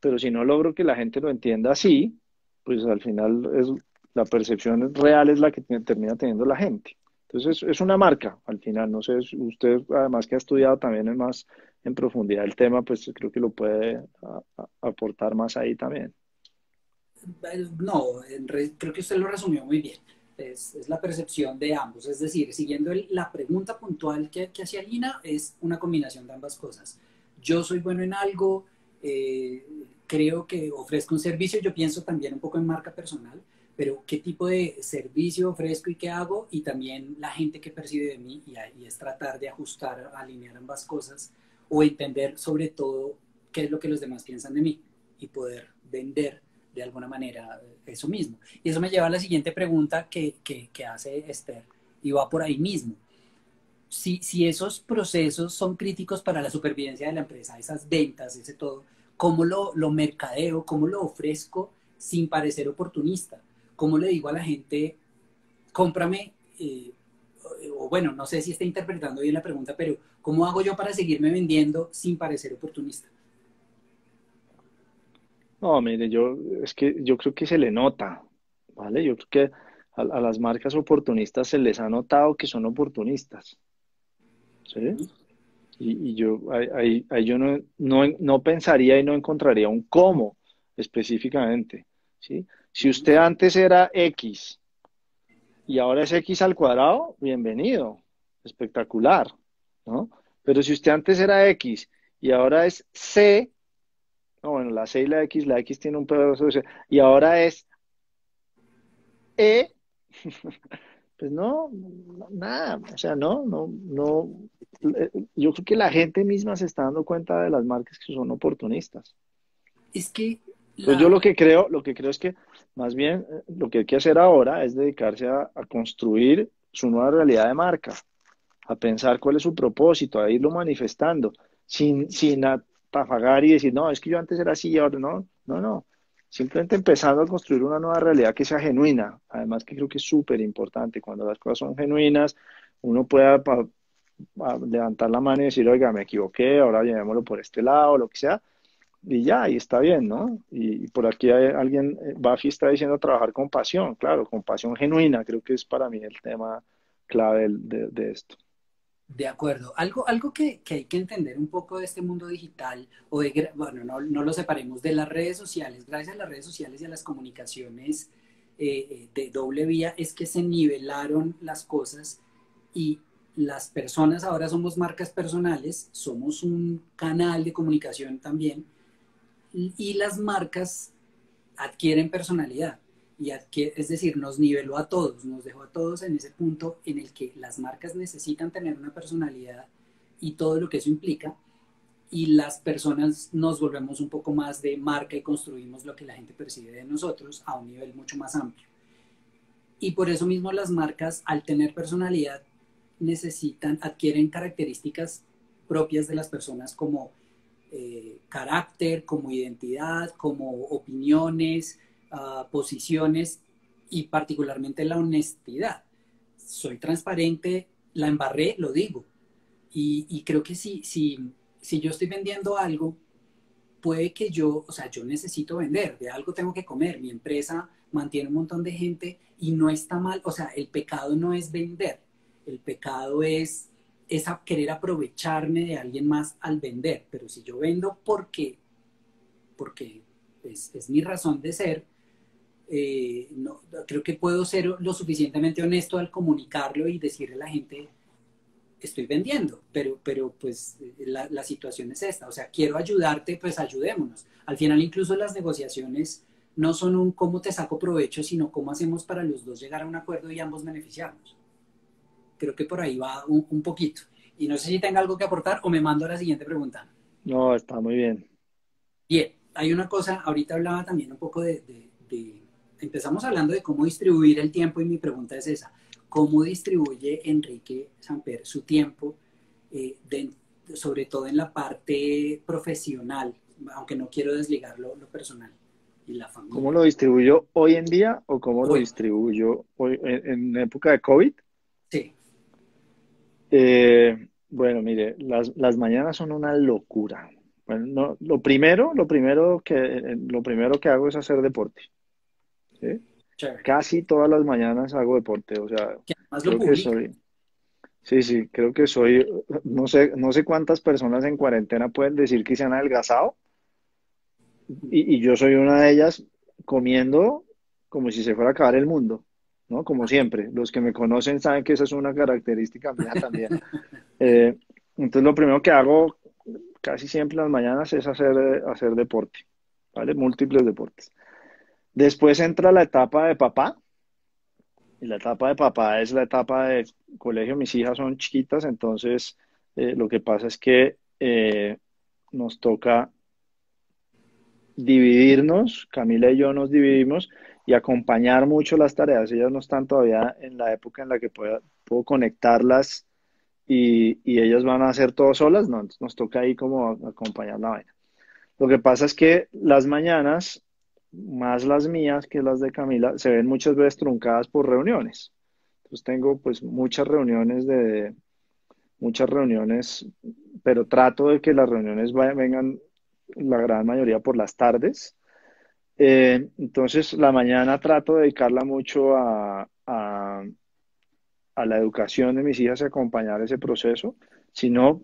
pero si no logro que la gente lo entienda así, pues al final es, la percepción real es la que termina teniendo la gente. Entonces es una marca al final, no sé, usted además que ha estudiado también más en profundidad el tema, pues creo que lo puede aportar más ahí también. No, creo que usted lo resumió muy bien. Es, la percepción de ambos. Es decir, siguiendo la pregunta puntual que, que hacía Lina, es una combinación de ambas cosas. Yo soy bueno en algo, eh, creo que ofrezco un servicio, yo pienso también un poco en marca personal, pero qué tipo de servicio ofrezco y qué hago, y también la gente que percibe de mí, y, y es tratar de ajustar, alinear ambas cosas, o entender sobre todo qué es lo que los demás piensan de mí y poder vender de alguna manera eso mismo. Y eso me lleva a la siguiente pregunta que, que, hace Esther y va por ahí mismo. Si, si, esos procesos son críticos para la supervivencia de la empresa, esas ventas, ese todo, ¿cómo lo, lo mercadeo, cómo lo ofrezco sin parecer oportunista? ¿Cómo le digo a la gente, cómprame, eh, o bueno, no sé si está interpretando bien la pregunta, pero ¿cómo hago yo para seguirme vendiendo sin parecer oportunista? No, mire, yo es que yo creo que se le nota, ¿vale? Yo creo que a, las marcas oportunistas se les ha notado que son oportunistas. ¿Sí? Y, y yo, ahí, ahí yo no, no, no pensaría y no encontraría un cómo específicamente. ¿sí? Si usted antes era X y ahora es X al cuadrado, bienvenido, espectacular, ¿no? Pero si usted antes era X y ahora es C, no, bueno, la C y la X, la X tiene un pedazo de C, y ahora es E, pues no, no, nada, o sea, no, no, no, yo creo que la gente misma se está dando cuenta de las marcas que son oportunistas. Es que Entonces yo lo que creo, lo que creo es que más bien eh, lo que hay que hacer ahora es dedicarse a, a construir su nueva realidad de marca, a pensar cuál es su propósito, a irlo manifestando, sin, sin apagar y decir, no, es que yo antes era así y ahora no, no, no. Simplemente empezando a construir una nueva realidad que sea genuina. Además que creo que es súper importante. Cuando las cosas son genuinas, uno pueda levantar la mano y decir, oiga, me equivoqué, ahora llevémoslo por este lado, lo que sea, y ya, y está bien, ¿no? Y, por aquí hay alguien, eh, Buffy está diciendo trabajar con pasión, claro, con pasión genuina, creo que es para mí el tema clave de esto. De acuerdo. Algo, algo que, que hay que entender un poco de este mundo digital, o de, bueno, no, no lo separemos de las redes sociales, gracias a las redes sociales y a las comunicaciones eh, eh, de doble vía, es que se nivelaron las cosas y las personas ahora somos marcas personales, somos un canal de comunicación también, y las marcas adquieren personalidad. Y adquiere, es decir, nos niveló a todos, nos dejó a todos en ese punto en el que las marcas necesitan tener una personalidad y todo lo que eso implica, y las personas nos volvemos un poco más de marca y construimos lo que la gente percibe de nosotros a un nivel mucho más amplio. Y por eso mismo las marcas, al tener personalidad, necesitan, adquieren características propias de las personas como eh, carácter, como identidad, como opiniones, uh, posiciones y particularmente la honestidad. Soy transparente, la embarré, lo digo. Y, creo que si, si, si yo estoy vendiendo algo, puede que yo, o sea, yo necesito vender, de algo tengo que comer, mi empresa mantiene un montón de gente y no está mal, o sea, el pecado no es vender, el pecado es, es querer aprovecharme de alguien más al vender, pero si yo vendo porque, porque es mi razón de ser, eh, no, creo que puedo ser lo suficientemente honesto al comunicarlo y decirle a la gente, estoy vendiendo, pero, pero pues la, la, situación es esta, o sea, quiero ayudarte, pues ayudémonos. Al final incluso las negociaciones no son un cómo te saco provecho, sino cómo hacemos para los dos llegar a un acuerdo y ambos beneficiarnos. Creo que por ahí va un, un poquito. Y no sé si tenga algo que aportar o me mando a la siguiente pregunta. No, está muy bien. Bien, hay una cosa, ahorita hablaba también un poco de, de, de empezamos hablando de cómo distribuir el tiempo y mi pregunta es esa cómo distribuye Enrique Samper su tiempo, eh, de, sobre todo en la parte profesional, aunque no quiero desligarlo lo personal y la familia. ¿Cómo lo distribuyo hoy en día o cómo hoy. lo distribuyo hoy en, en, época de COVID? Sí. Eh, bueno, mire, las, las, mañanas son una locura. Bueno, no, lo primero, lo primero que lo primero que hago es hacer deporte. Casi todas las mañanas hago deporte, o sea, que creo que soy, sí, sí, creo que soy, no sé, no sé cuántas personas en cuarentena pueden decir que se han adelgazado, y, y yo soy una de ellas comiendo como si se fuera a acabar el mundo, ¿no? Como siempre, los que me conocen saben que esa es una característica mía también. eh, entonces lo primero que hago casi siempre en las mañanas es hacer, hacer deporte, ¿vale? Múltiples deportes. Después entra la etapa de papá. Y la etapa de papá es la etapa de colegio. Mis hijas son chiquitas, entonces eh, lo que pasa es que eh, nos toca dividirnos, Camila y yo nos dividimos y acompañar mucho las tareas. Ellas no están todavía en la época en la que pueda, puedo conectarlas y, y, ellas van a hacer todo solas, no, nos toca ahí como acompañar la vaina. Lo que pasa es que las mañanas más las mías que las de Camila, se ven muchas veces truncadas por reuniones. Entonces tengo pues muchas reuniones de, muchas reuniones, pero trato de que las reuniones vayan, vengan la gran mayoría por las tardes. Eh, entonces, la mañana trato de dedicarla mucho a, a, a, la educación de mis hijas y acompañar ese proceso. Si no,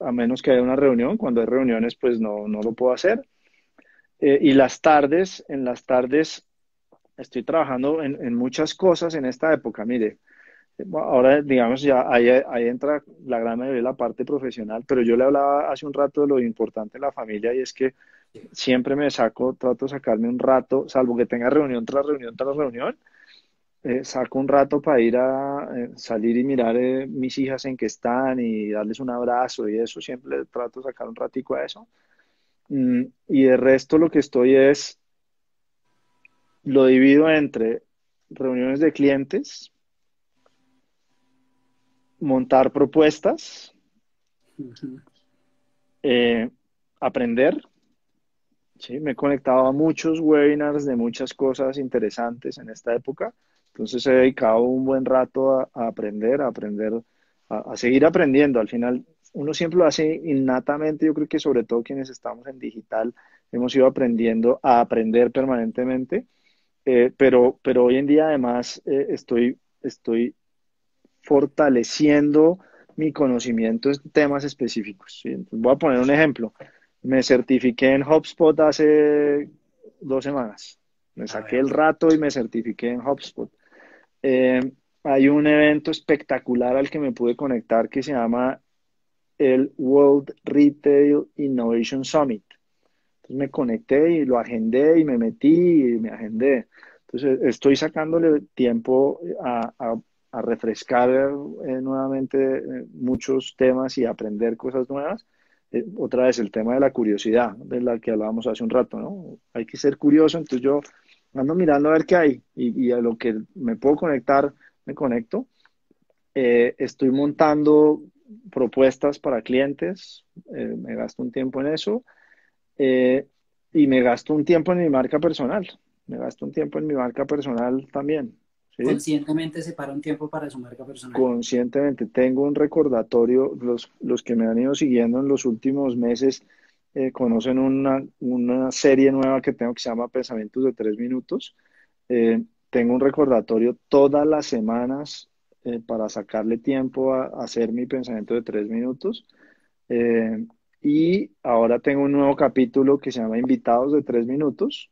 a menos que haya una reunión, cuando hay reuniones, pues no, no lo puedo hacer. Eh, y las tardes, en las tardes estoy trabajando en, muchas cosas en esta época. Mire, ahora digamos ya ahí, entra la gran mayoría de la parte profesional, pero yo le hablaba hace un rato de lo importante de la familia y es que siempre me saco, trato de sacarme un rato, salvo que tenga reunión tras reunión tras reunión, eh, saco un rato para ir a eh, salir y mirar mis hijas en qué están y darles un abrazo y eso, siempre trato de sacar un ratico a eso. Mm, y de resto lo que estoy es, lo divido entre reuniones de clientes, montar propuestas, aprender, ¿sí? Me he conectado a muchos webinars de muchas cosas interesantes en esta época. Entonces he dedicado un buen rato a, aprender, a aprender, a, seguir aprendiendo. Al final, uno siempre lo hace innatamente. Yo creo que sobre todo quienes estamos en digital hemos ido aprendiendo a aprender permanentemente. Eh, pero, pero hoy en día además eh, estoy, estoy fortaleciendo mi conocimiento en temas específicos. voy a poner un ejemplo. Me certifiqué en HubSpot hace dos semanas. Me saqué el rato y me certifiqué en HubSpot. Eh, hay un evento espectacular al que me pude conectar que se llama el World Retail Innovation Summit. Entonces me conecté y lo agendé y me metí y me agendé. Entonces estoy sacándole tiempo a, refrescar eh, nuevamente eh, muchos temas y aprender cosas nuevas eh, otra vez el tema de la curiosidad, de la que hablábamos hace un rato, ¿no? Hay que ser curioso, entonces yo ando mirando a ver qué hay y, a lo que me puedo conectar, me conecto. Eh, estoy montando propuestas para clientes, eh, me gasto un tiempo en eso y me gasto un tiempo en mi marca personal, me gasto un tiempo en mi marca personal también. Conscientemente separa un tiempo para su marca personal. Conscientemente. Tengo un recordatorio, los, los que me han ido siguiendo en los últimos meses eh, conocen una, una, serie nueva que tengo que se llama Pensamientos de tres minutos. Eh, tengo un recordatorio todas las semanas eh, para sacarle tiempo a, hacer mi pensamiento de tres minutos. y ahora tengo un nuevo capítulo que se llama Invitados de tres minutos,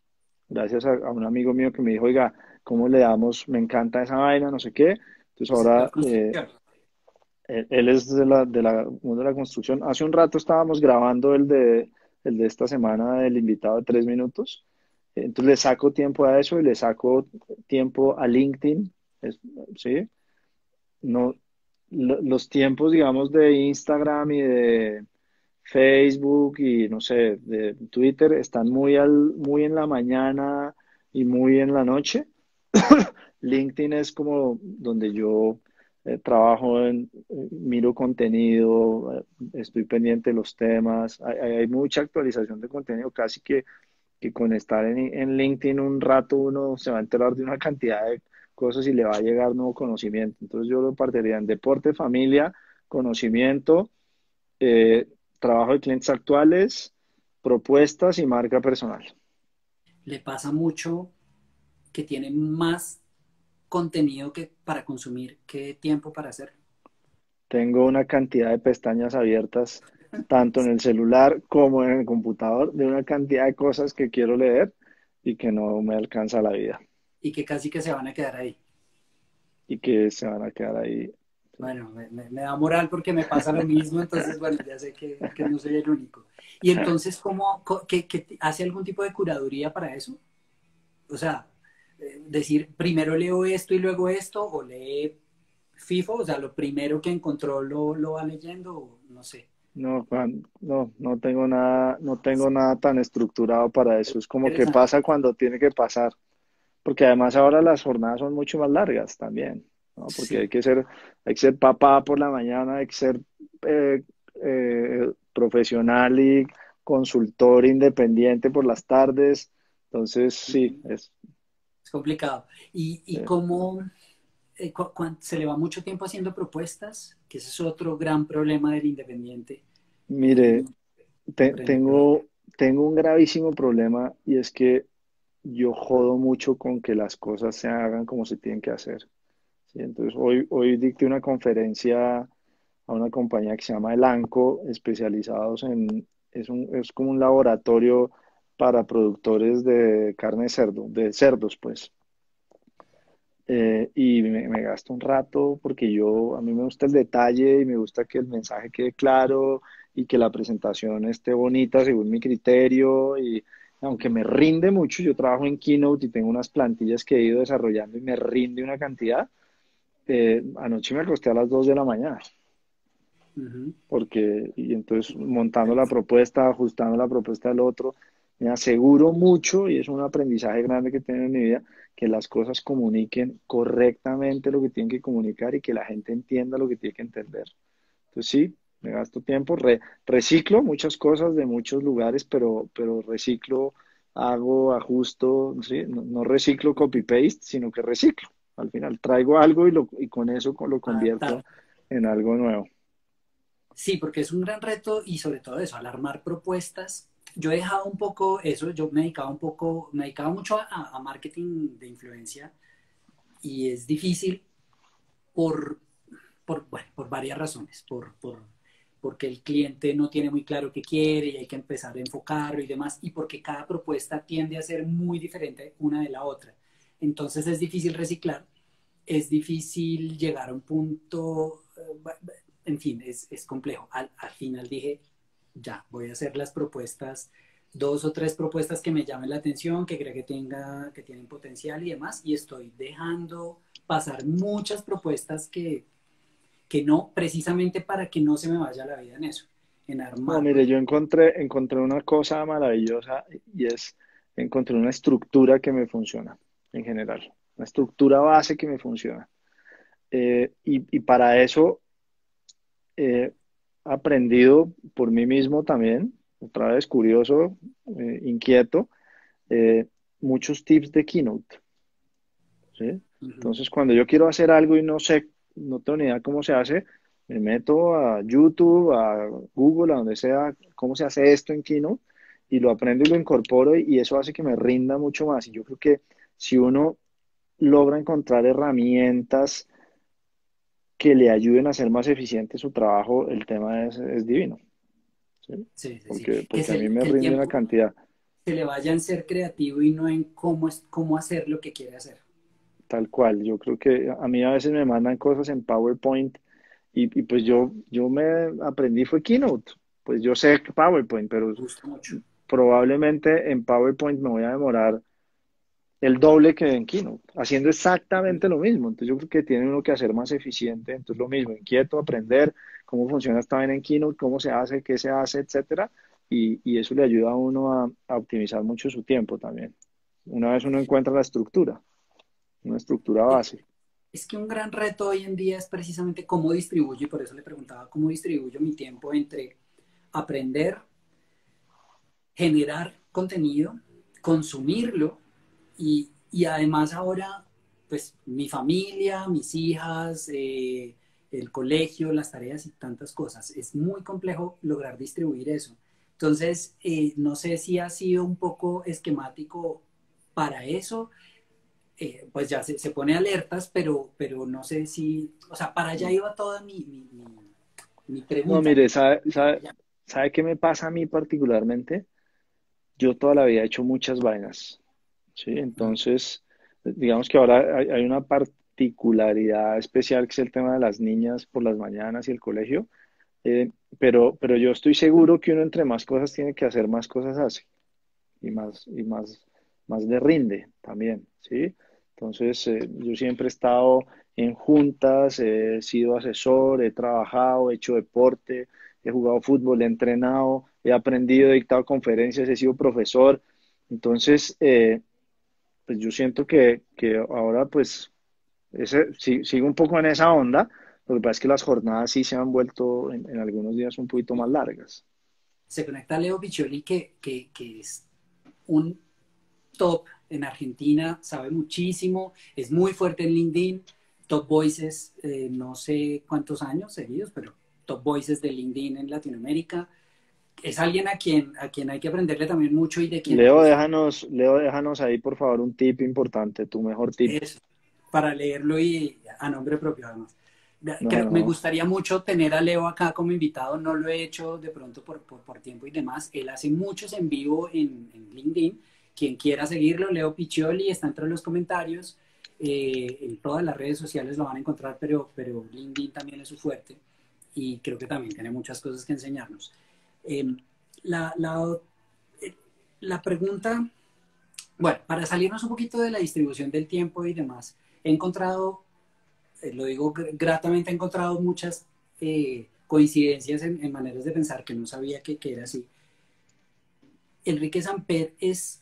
gracias a, a un amigo mío que me dijo, oiga, ¿cómo le damos? Me encanta esa vaina, no sé qué. Entonces ahora eh, él, es de la, de, la, de la construcción. Hace un rato estábamos grabando el de, el de esta semana del invitado de tres minutos. Entonces le saco tiempo a eso y le saco tiempo a LinkedIn. ¿Sí? No, los tiempos, digamos, de Instagram y de Facebook y no sé, de Twitter están muy, al, muy en la mañana y muy en la noche. LinkedIn es como donde yo eh, trabajo, en, eh, miro contenido, eh, estoy pendiente de los temas, hay, mucha actualización de contenido, casi que, que con estar en, en, LinkedIn un rato uno se va a enterar de una cantidad de cosas y le va a llegar nuevo conocimiento. Entonces yo lo partiría en deporte, familia, conocimiento, trabajo de clientes actuales, propuestas y marca personal. Le pasa mucho que tiene más contenido que para consumir que tiempo para hacerlo. Tengo una cantidad de pestañas abiertas, tanto en el celular como en el computador, de una cantidad de cosas que quiero leer y que no me alcanza la vida. Y que casi que se van a quedar ahí. Y que se van a quedar ahí. Bueno, me, da moral porque me pasa lo mismo, entonces, bueno, ya sé que, no soy el único. Y entonces, ¿cómo, que, hace algún tipo de curaduría para eso? O sea, eh, decir primero leo esto y luego esto, o lee FIFO, o sea, lo primero que encontró lo, lo va leyendo, no sé. No, no, no tengo nada, no tengo nada tan estructurado para eso. Es como que pasa cuando tiene que pasar. Porque además ahora las jornadas son mucho más largas también, ¿no? Porque hay que ser, hay que ser papá por la mañana, hay que ser eh, eh, profesional y consultor independiente por las tardes. Entonces, sí, es, es complicado. ¿Y, y cómo eh, se le va mucho tiempo haciendo propuestas? Que ese es otro gran problema del independiente. Mire, tengo, tengo un gravísimo problema y es que yo jodo mucho con que las cosas se hagan como se tienen que hacer. ¿sí? Entonces, hoy, hoy dicté una conferencia a una compañía que se llama Elanco, especializados en, es, un, es como un laboratorio para productores de carne de cerdo, de cerdos, pues. Eh, y me, me, gasto un rato porque yo, a mí me gusta el detalle y me gusta que el mensaje quede claro y que la presentación esté bonita según mi criterio y aunque me rinde mucho, yo trabajo en Keynote y tengo unas plantillas que he ido desarrollando y me rinde una cantidad, eh, anoche me acosté a las 2 de la mañana. Porque, y entonces montando la propuesta, ajustando la propuesta del otro, me aseguro mucho, y es un aprendizaje grande que tengo en mi vida, que las cosas comuniquen correctamente lo que tienen que comunicar y que la gente entienda lo que tiene que entender. Entonces sí, me gasto tiempo, reciclo muchas cosas de muchos lugares, pero, pero reciclo, hago, ajusto, ¿sí? no, reciclo copy-paste, sino que reciclo. Al final traigo algo y, lo, y con eso lo convierto en algo nuevo. Sí, porque es un gran reto y sobre todo eso, al armar propuestas. Yo he dejado un poco eso, yo me dedicaba un poco, me dedicaba mucho a, marketing de influencia y es difícil por, por, bueno, por varias razones, por, por, porque el cliente no tiene muy claro qué quiere y hay que empezar a enfocarlo y demás, y porque cada propuesta tiende a ser muy diferente una de la otra. Entonces es difícil reciclar, es difícil llegar a un punto, eh, en fin, es, es complejo. Al, al, final dije, ya, voy a hacer las propuestas, dos o tres propuestas que me llamen la atención, que creo que, tenga, que tienen potencial y demás, y estoy dejando pasar muchas propuestas que, que no, precisamente para que no se me vaya la vida en eso, en armar. No, mire, yo encontré, encontré una cosa maravillosa y es, encontré una estructura que me funciona en general, una estructura base que me funciona. Eh, y, y, para eso he aprendido por mí mismo también, otra vez curioso, eh, inquieto, eh, muchos tips de Keynote. ¿sí? Entonces, cuando yo quiero hacer algo y no sé, no tengo ni idea cómo se hace, me meto a YouTube, a Google, a donde sea, cómo se hace esto en Keynote y lo aprendo y lo incorporo y eso hace que me rinda mucho más. Y yo creo que si uno logra encontrar herramientas que le ayuden a hacer más eficiente su trabajo, el tema es, es divino. Sí, sí, sí. Porque, porque a mí me rinde una cantidad. Se le vaya en ser creativo y no en cómo, cómo hacer lo que quiere hacer. Tal cual. Yo creo que a mí a veces me mandan cosas en PowerPoint y, y pues yo, yo me aprendí fue Keynote. Pues yo sé PowerPoint, pero probablemente en PowerPoint me voy a demorar el doble que en Keynote, haciendo exactamente lo mismo. Entonces yo creo que tiene uno que hacer más eficiente. Entonces lo mismo, inquieto, aprender cómo funciona esta vaina en Keynote, cómo se hace, qué se hace, etcétera. Y, y eso le ayuda a uno a, a, optimizar mucho su tiempo también. Una vez uno encuentra la estructura, una estructura base. Es que un gran reto hoy en día es precisamente cómo distribuyo, y por eso le preguntaba cómo distribuyo mi tiempo entre aprender, generar contenido, consumirlo y, y además ahora, pues mi familia, mis hijas, eh, el colegio, las tareas y tantas cosas. Es muy complejo lograr distribuir eso. Entonces, eh, no sé si ha sido un poco esquemático para eso. Eh, pues ya se, se, pone alertas, pero, pero no sé si, o sea, para allá iba toda mi, mi, pregunta. No, mire, ¿sabe, sabe, ¿sabe qué me pasa a mí particularmente? Yo toda la vida he hecho muchas vainas. ¿sí? Entonces, digamos que ahora hay, una particularidad especial que es el tema de las niñas por las mañanas y el colegio, eh, pero, pero yo estoy seguro que uno entre más cosas tiene que hacer, más cosas hace y más, y más, más le rinde también, ¿sí? Entonces, eh, yo siempre he estado en juntas, he sido asesor, he trabajado, he hecho deporte, he jugado fútbol, he entrenado, he aprendido, he dictado conferencias, he sido profesor. Entonces, eh, pues yo siento que, que ahora pues ese, sí, sigo un poco en esa onda, lo que pasa es que las jornadas sí se han vuelto en, en algunos días un poquito más largas. Se conecta Leo Piccioli, que, que, que es un top en Argentina, sabe muchísimo, es muy fuerte en LinkedIn, Top Voices, eh, no sé cuántos años seguidos, pero Top Voices de LinkedIn en Latinoamérica. es alguien a quien, a quien hay que aprenderle también mucho y de quien... Leo, déjanos, Leo, déjanos ahí, por favor, un tip importante, tu mejor tip. para leerlo y a nombre propio, además. Me gustaría mucho tener a Leo acá como invitado, no lo he hecho de pronto por, por, tiempo y demás. Él hace muchos en vivo en, en, LinkedIn. Quien quiera seguirlo, Leo Piccioli, está entre los comentarios. Eh, en todas las redes sociales lo van a encontrar, pero, pero LinkedIn también es su fuerte y creo que también tiene muchas cosas que enseñarnos. Em, la, la, eh, la pregunta, bueno, para salirnos un poquito de la distribución del tiempo y demás, he encontrado eh, lo digo gratamente, he encontrado muchas eh, coincidencias en, maneras de pensar que no sabía que, que era así. Enrique Samper es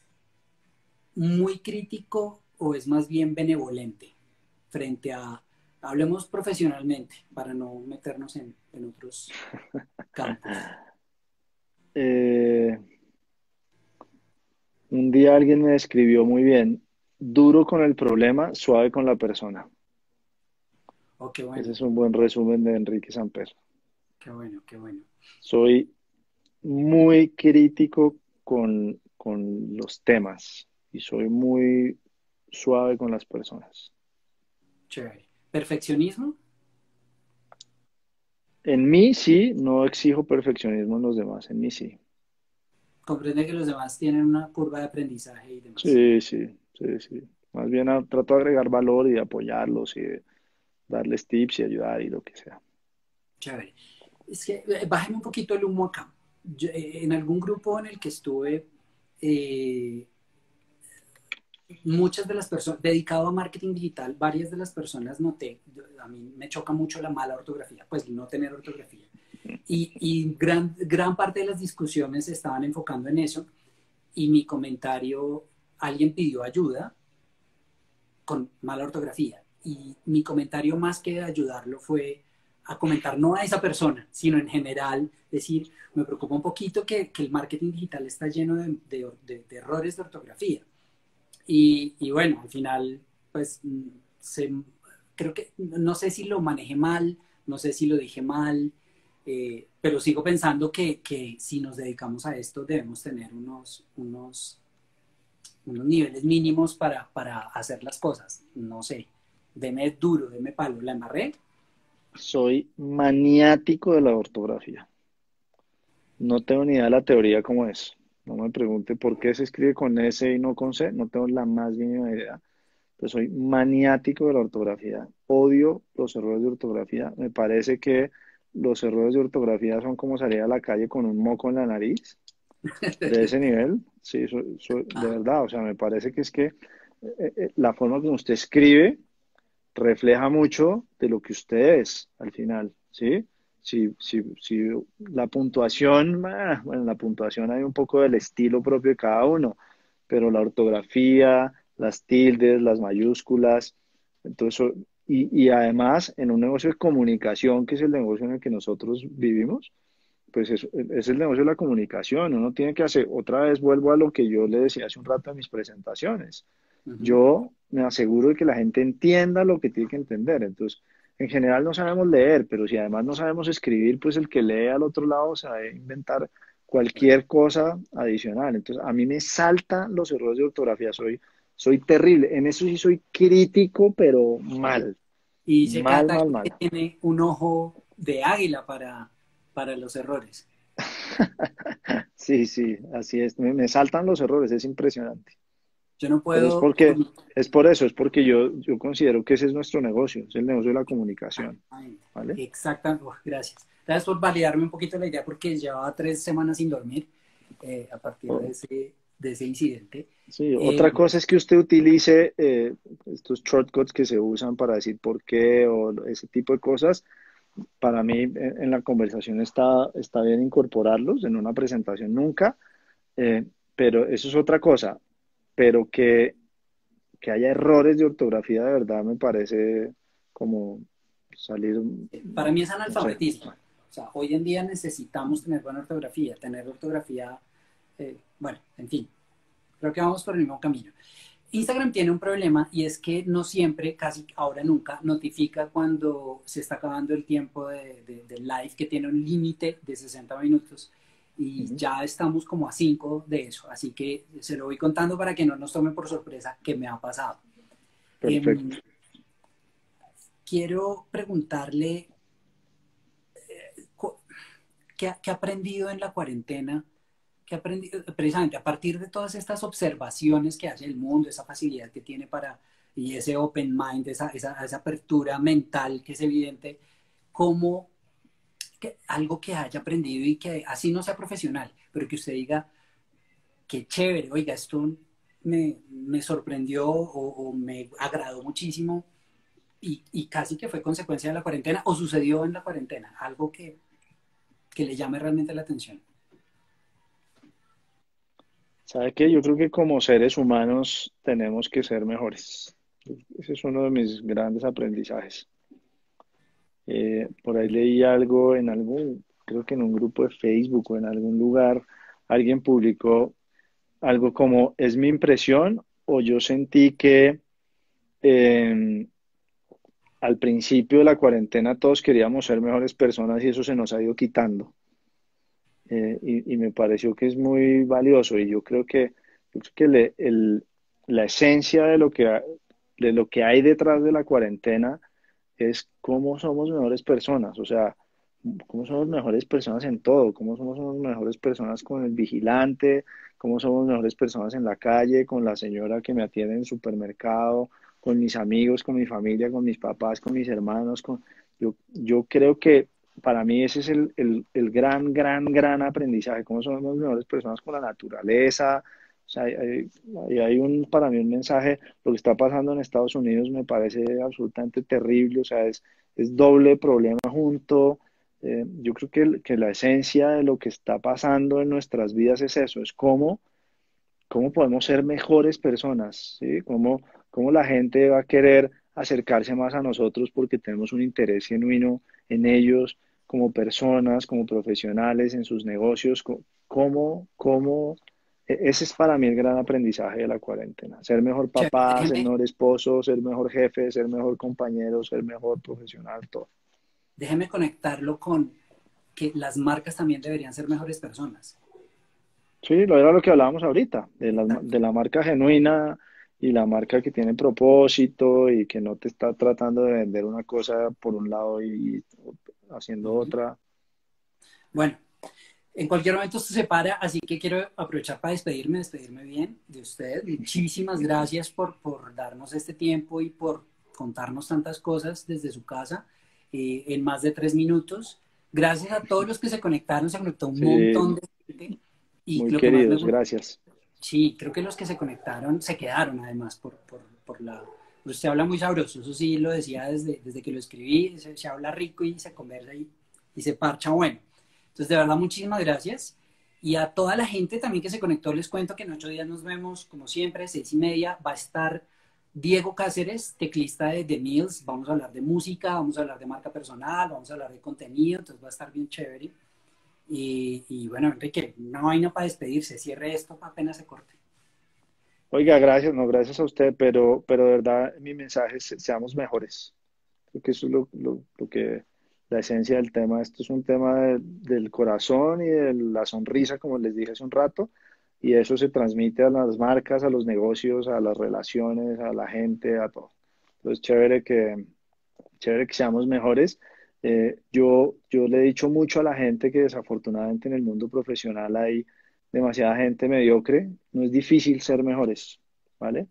muy crítico o es más bien benevolente frente a, hablemos profesionalmente, para no meternos en, en otros campos. Eh, un día alguien me describió muy bien, duro con el problema, suave con la persona. Oh, Ese es un buen resumen de Enrique Samper. Qué bueno, qué bueno. Soy muy crítico con, con los temas y soy muy suave con las personas. Chévere. ¿Perfeccionismo? En mí sí, no exijo perfeccionismo en los demás, en mí sí. Comprende que los demás tienen una curva de aprendizaje y demás. Sí, sí, sí, sí. Más bien trato de agregar valor y de apoyarlos y de darles tips y ayudar y lo que sea. Chévere. Es que eh, bájeme un poquito el humo acá. Eh, en algún grupo en el que estuve, eh, muchas de las personas, dedicado a marketing digital, varias de las personas noté, a mí me choca mucho la mala ortografía, pues no tener ortografía. Y, y gran, gran parte de las discusiones estaban enfocando en eso. Y mi comentario, alguien pidió ayuda con mala ortografía y mi comentario más que ayudarlo fue a comentar no a esa persona, sino en general, decir, me preocupa un poquito que, que el marketing digital está lleno de, de, errores de ortografía. Y, bueno, al final, pues, creo que, no sé si lo manejé mal, no sé si lo dije mal, eh, pero sigo pensando que, que, si nos dedicamos a esto debemos tener unos, unos, unos niveles mínimos para, para hacer las cosas. No sé, deme duro, deme palo, la embarré. Soy maniático de la ortografía. No tengo ni idea de la teoría cómo es. No me pregunte por qué se escribe con S y no con C. No tengo la más mínima idea. Pero soy maniático de la ortografía. Odio los errores de ortografía. Me parece que los errores de ortografía son como salir a la calle con un moco en la nariz. De ese nivel. Sí, de verdad. O sea, me parece que es que eh, eh, la forma como usted escribe refleja mucho de lo que usted es al final, ¿sí? Si, si, si la puntuación, bueno, en la puntuación hay un poco del estilo propio de cada uno, pero la ortografía, las tildes, las mayúsculas, entonces, y, y además en un negocio de comunicación, que es el negocio en el que nosotros vivimos, pues es, es, el negocio de la comunicación. Uno tiene que hacer, otra vez vuelvo a lo que yo le decía hace un rato en mis presentaciones. Yo me aseguro de que la gente entienda lo que tiene que entender. Entonces, en general no sabemos leer, pero si además no sabemos escribir, pues el que lee al otro lado sabe inventar cualquier cosa adicional. Entonces, a mí me saltan los errores de ortografía, soy, soy terrible. En eso sí soy crítico, pero mal. Y se mal, que tiene un ojo de águila para, para los errores. sí, sí, así es. me saltan los errores, es impresionante. Yo no puedo... es, porque, es por eso, es porque yo, yo considero que ese es nuestro negocio, es el negocio de la comunicación. ¿vale? Exacto, gracias. Gracias por validarme un poquito la idea porque llevaba tres semanas sin dormir eh, a partir de, oh. ese, de ese incidente. Sí, otra eh, cosa es que usted utilice eh, estos shortcuts que se usan para decir por qué o ese tipo de cosas. Para mí en, la conversación está, está bien incorporarlos, en una presentación nunca, pero eso es otra cosa pero que, que haya errores de ortografía de verdad me parece como salir... Para mí es analfabetismo. O sea, hoy en día necesitamos tener buena ortografía, tener ortografía, eh, bueno, en fin, creo que vamos por el mismo camino. Instagram tiene un problema y es que no siempre, casi ahora nunca, notifica cuando se está acabando el tiempo de, de, live, que tiene un límite de 60 minutos. Y ya estamos como a cinco de eso, así que se lo voy contando para que no nos tome por sorpresa que me ha pasado. Perfecto. Em, quiero preguntarle eh, ¿qué, ha aprendido en la cuarentena? ¿Qué ha aprendido precisamente a partir de todas estas observaciones que hace el mundo, esa facilidad que tiene para, y ese open mind, esa, esa, esa apertura mental que es evidente, cómo algo que haya aprendido y que así no sea profesional, pero que usted diga, qué chévere, oiga, esto me, sorprendió o, me agradó muchísimo y, casi que fue consecuencia de la cuarentena o sucedió en la cuarentena, algo que, que le llame realmente la atención. ¿Sabe qué? Yo creo que como seres humanos tenemos que ser mejores. Ese es uno de mis grandes aprendizajes. Eh, por ahí leí algo en algún, creo que en un grupo de Facebook o en algún lugar, alguien publicó algo como, ¿es mi impresión o yo sentí que em, al principio de la cuarentena todos queríamos ser mejores personas y eso se nos ha ido quitando? Eh, y, me pareció que es muy valioso y yo creo que, que la esencia de lo que, de lo que hay detrás de la cuarentena es cómo somos mejores personas, o sea, cómo somos mejores personas en todo, cómo somos mejores personas con el vigilante, cómo somos mejores personas en la calle, con la señora que me atiende en el supermercado, con mis amigos, con mi familia, con mis papás, con mis hermanos. Con... Yo, yo creo que para mí ese es el, el, el gran, gran, gran aprendizaje, cómo somos mejores personas con la naturaleza, o sea, hay, hay, un, para mí un mensaje, lo que está pasando en Estados Unidos me parece absolutamente terrible, o sea, es, es doble problema junto. Eh, yo creo que, que, la esencia de lo que está pasando en nuestras vidas es eso, es cómo, cómo podemos ser mejores personas, ¿sí? Cómo, cómo la gente va a querer acercarse más a nosotros porque tenemos un interés genuino en ellos como personas, como profesionales, en sus negocios, cómo, cómo ese es para mí el gran aprendizaje de la cuarentena. Ser mejor papá, ser mejor esposo, ser mejor jefe, ser mejor compañero, ser mejor profesional, todo. Déjeme conectarlo con que las marcas también deberían ser mejores personas. Sí, lo era lo que hablábamos ahorita, de la, de la marca genuina y la marca que tiene propósito y que no te está tratando de vender una cosa por un lado y haciendo otra. Bueno, en cualquier momento se separa, así que quiero aprovechar para despedirme, despedirme bien de usted. Muchísimas gracias por, por darnos este tiempo y por contarnos tantas cosas desde su casa eh, en más de tres minutos. Gracias a todos los que se conectaron, se conectó un montón de gente. Y Muy queridos, gracias. Sí, creo que los que se conectaron se quedaron además por, por, por la... Pues se habla muy sabroso, eso sí lo decía desde, desde que lo escribí, se, se habla rico y se conversa y, y se parcha bueno. Entonces, de verdad, muchísimas gracias. Y a toda la gente también que se conectó, les cuento que en ocho días nos vemos, como siempre, seis y media. Va a estar Diego Cáceres, teclista de The Mills. Vamos a hablar de música, vamos a hablar de marca personal, vamos a hablar de contenido, entonces va a estar bien chévere. Y, bueno, Enrique, una vaina para despedirse, cierre esto apenas se corte. Oiga, gracias, no, gracias a usted, pero, pero de verdad mi mensaje es seamos mejores. Creo que eso es lo, lo, lo que la esencia del tema. Esto es un tema del corazón y de la sonrisa, como les dije hace un rato, y eso se transmite a las marcas, a los negocios, a las relaciones, a la gente, a todo. Entonces, chévere que, chévere que seamos mejores. Eh, yo, yo le he dicho mucho a la gente que desafortunadamente en el mundo profesional hay demasiada gente mediocre. No es difícil ser mejores, ¿vale?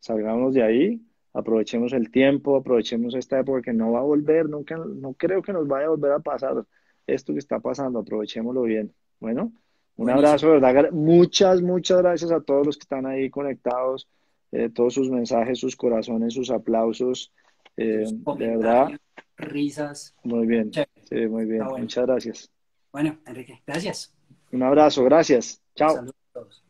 Salgamos de ahí, aprovechemos el tiempo, aprovechemos esta época que no va a volver, nunca, no creo que nos vaya a volver a pasar esto que está pasando, aprovechémoslo bien. Bueno, un abrazo, ¿verdad? Muchas, muchas gracias a todos los que están ahí conectados, eh, todos sus mensajes, sus corazones, sus aplausos, eh, de verdad. Risas. Muy bien, sí, muy bien, muchas gracias. Bueno, Enrique, gracias. Un abrazo, gracias. Chao. Saludos a todos.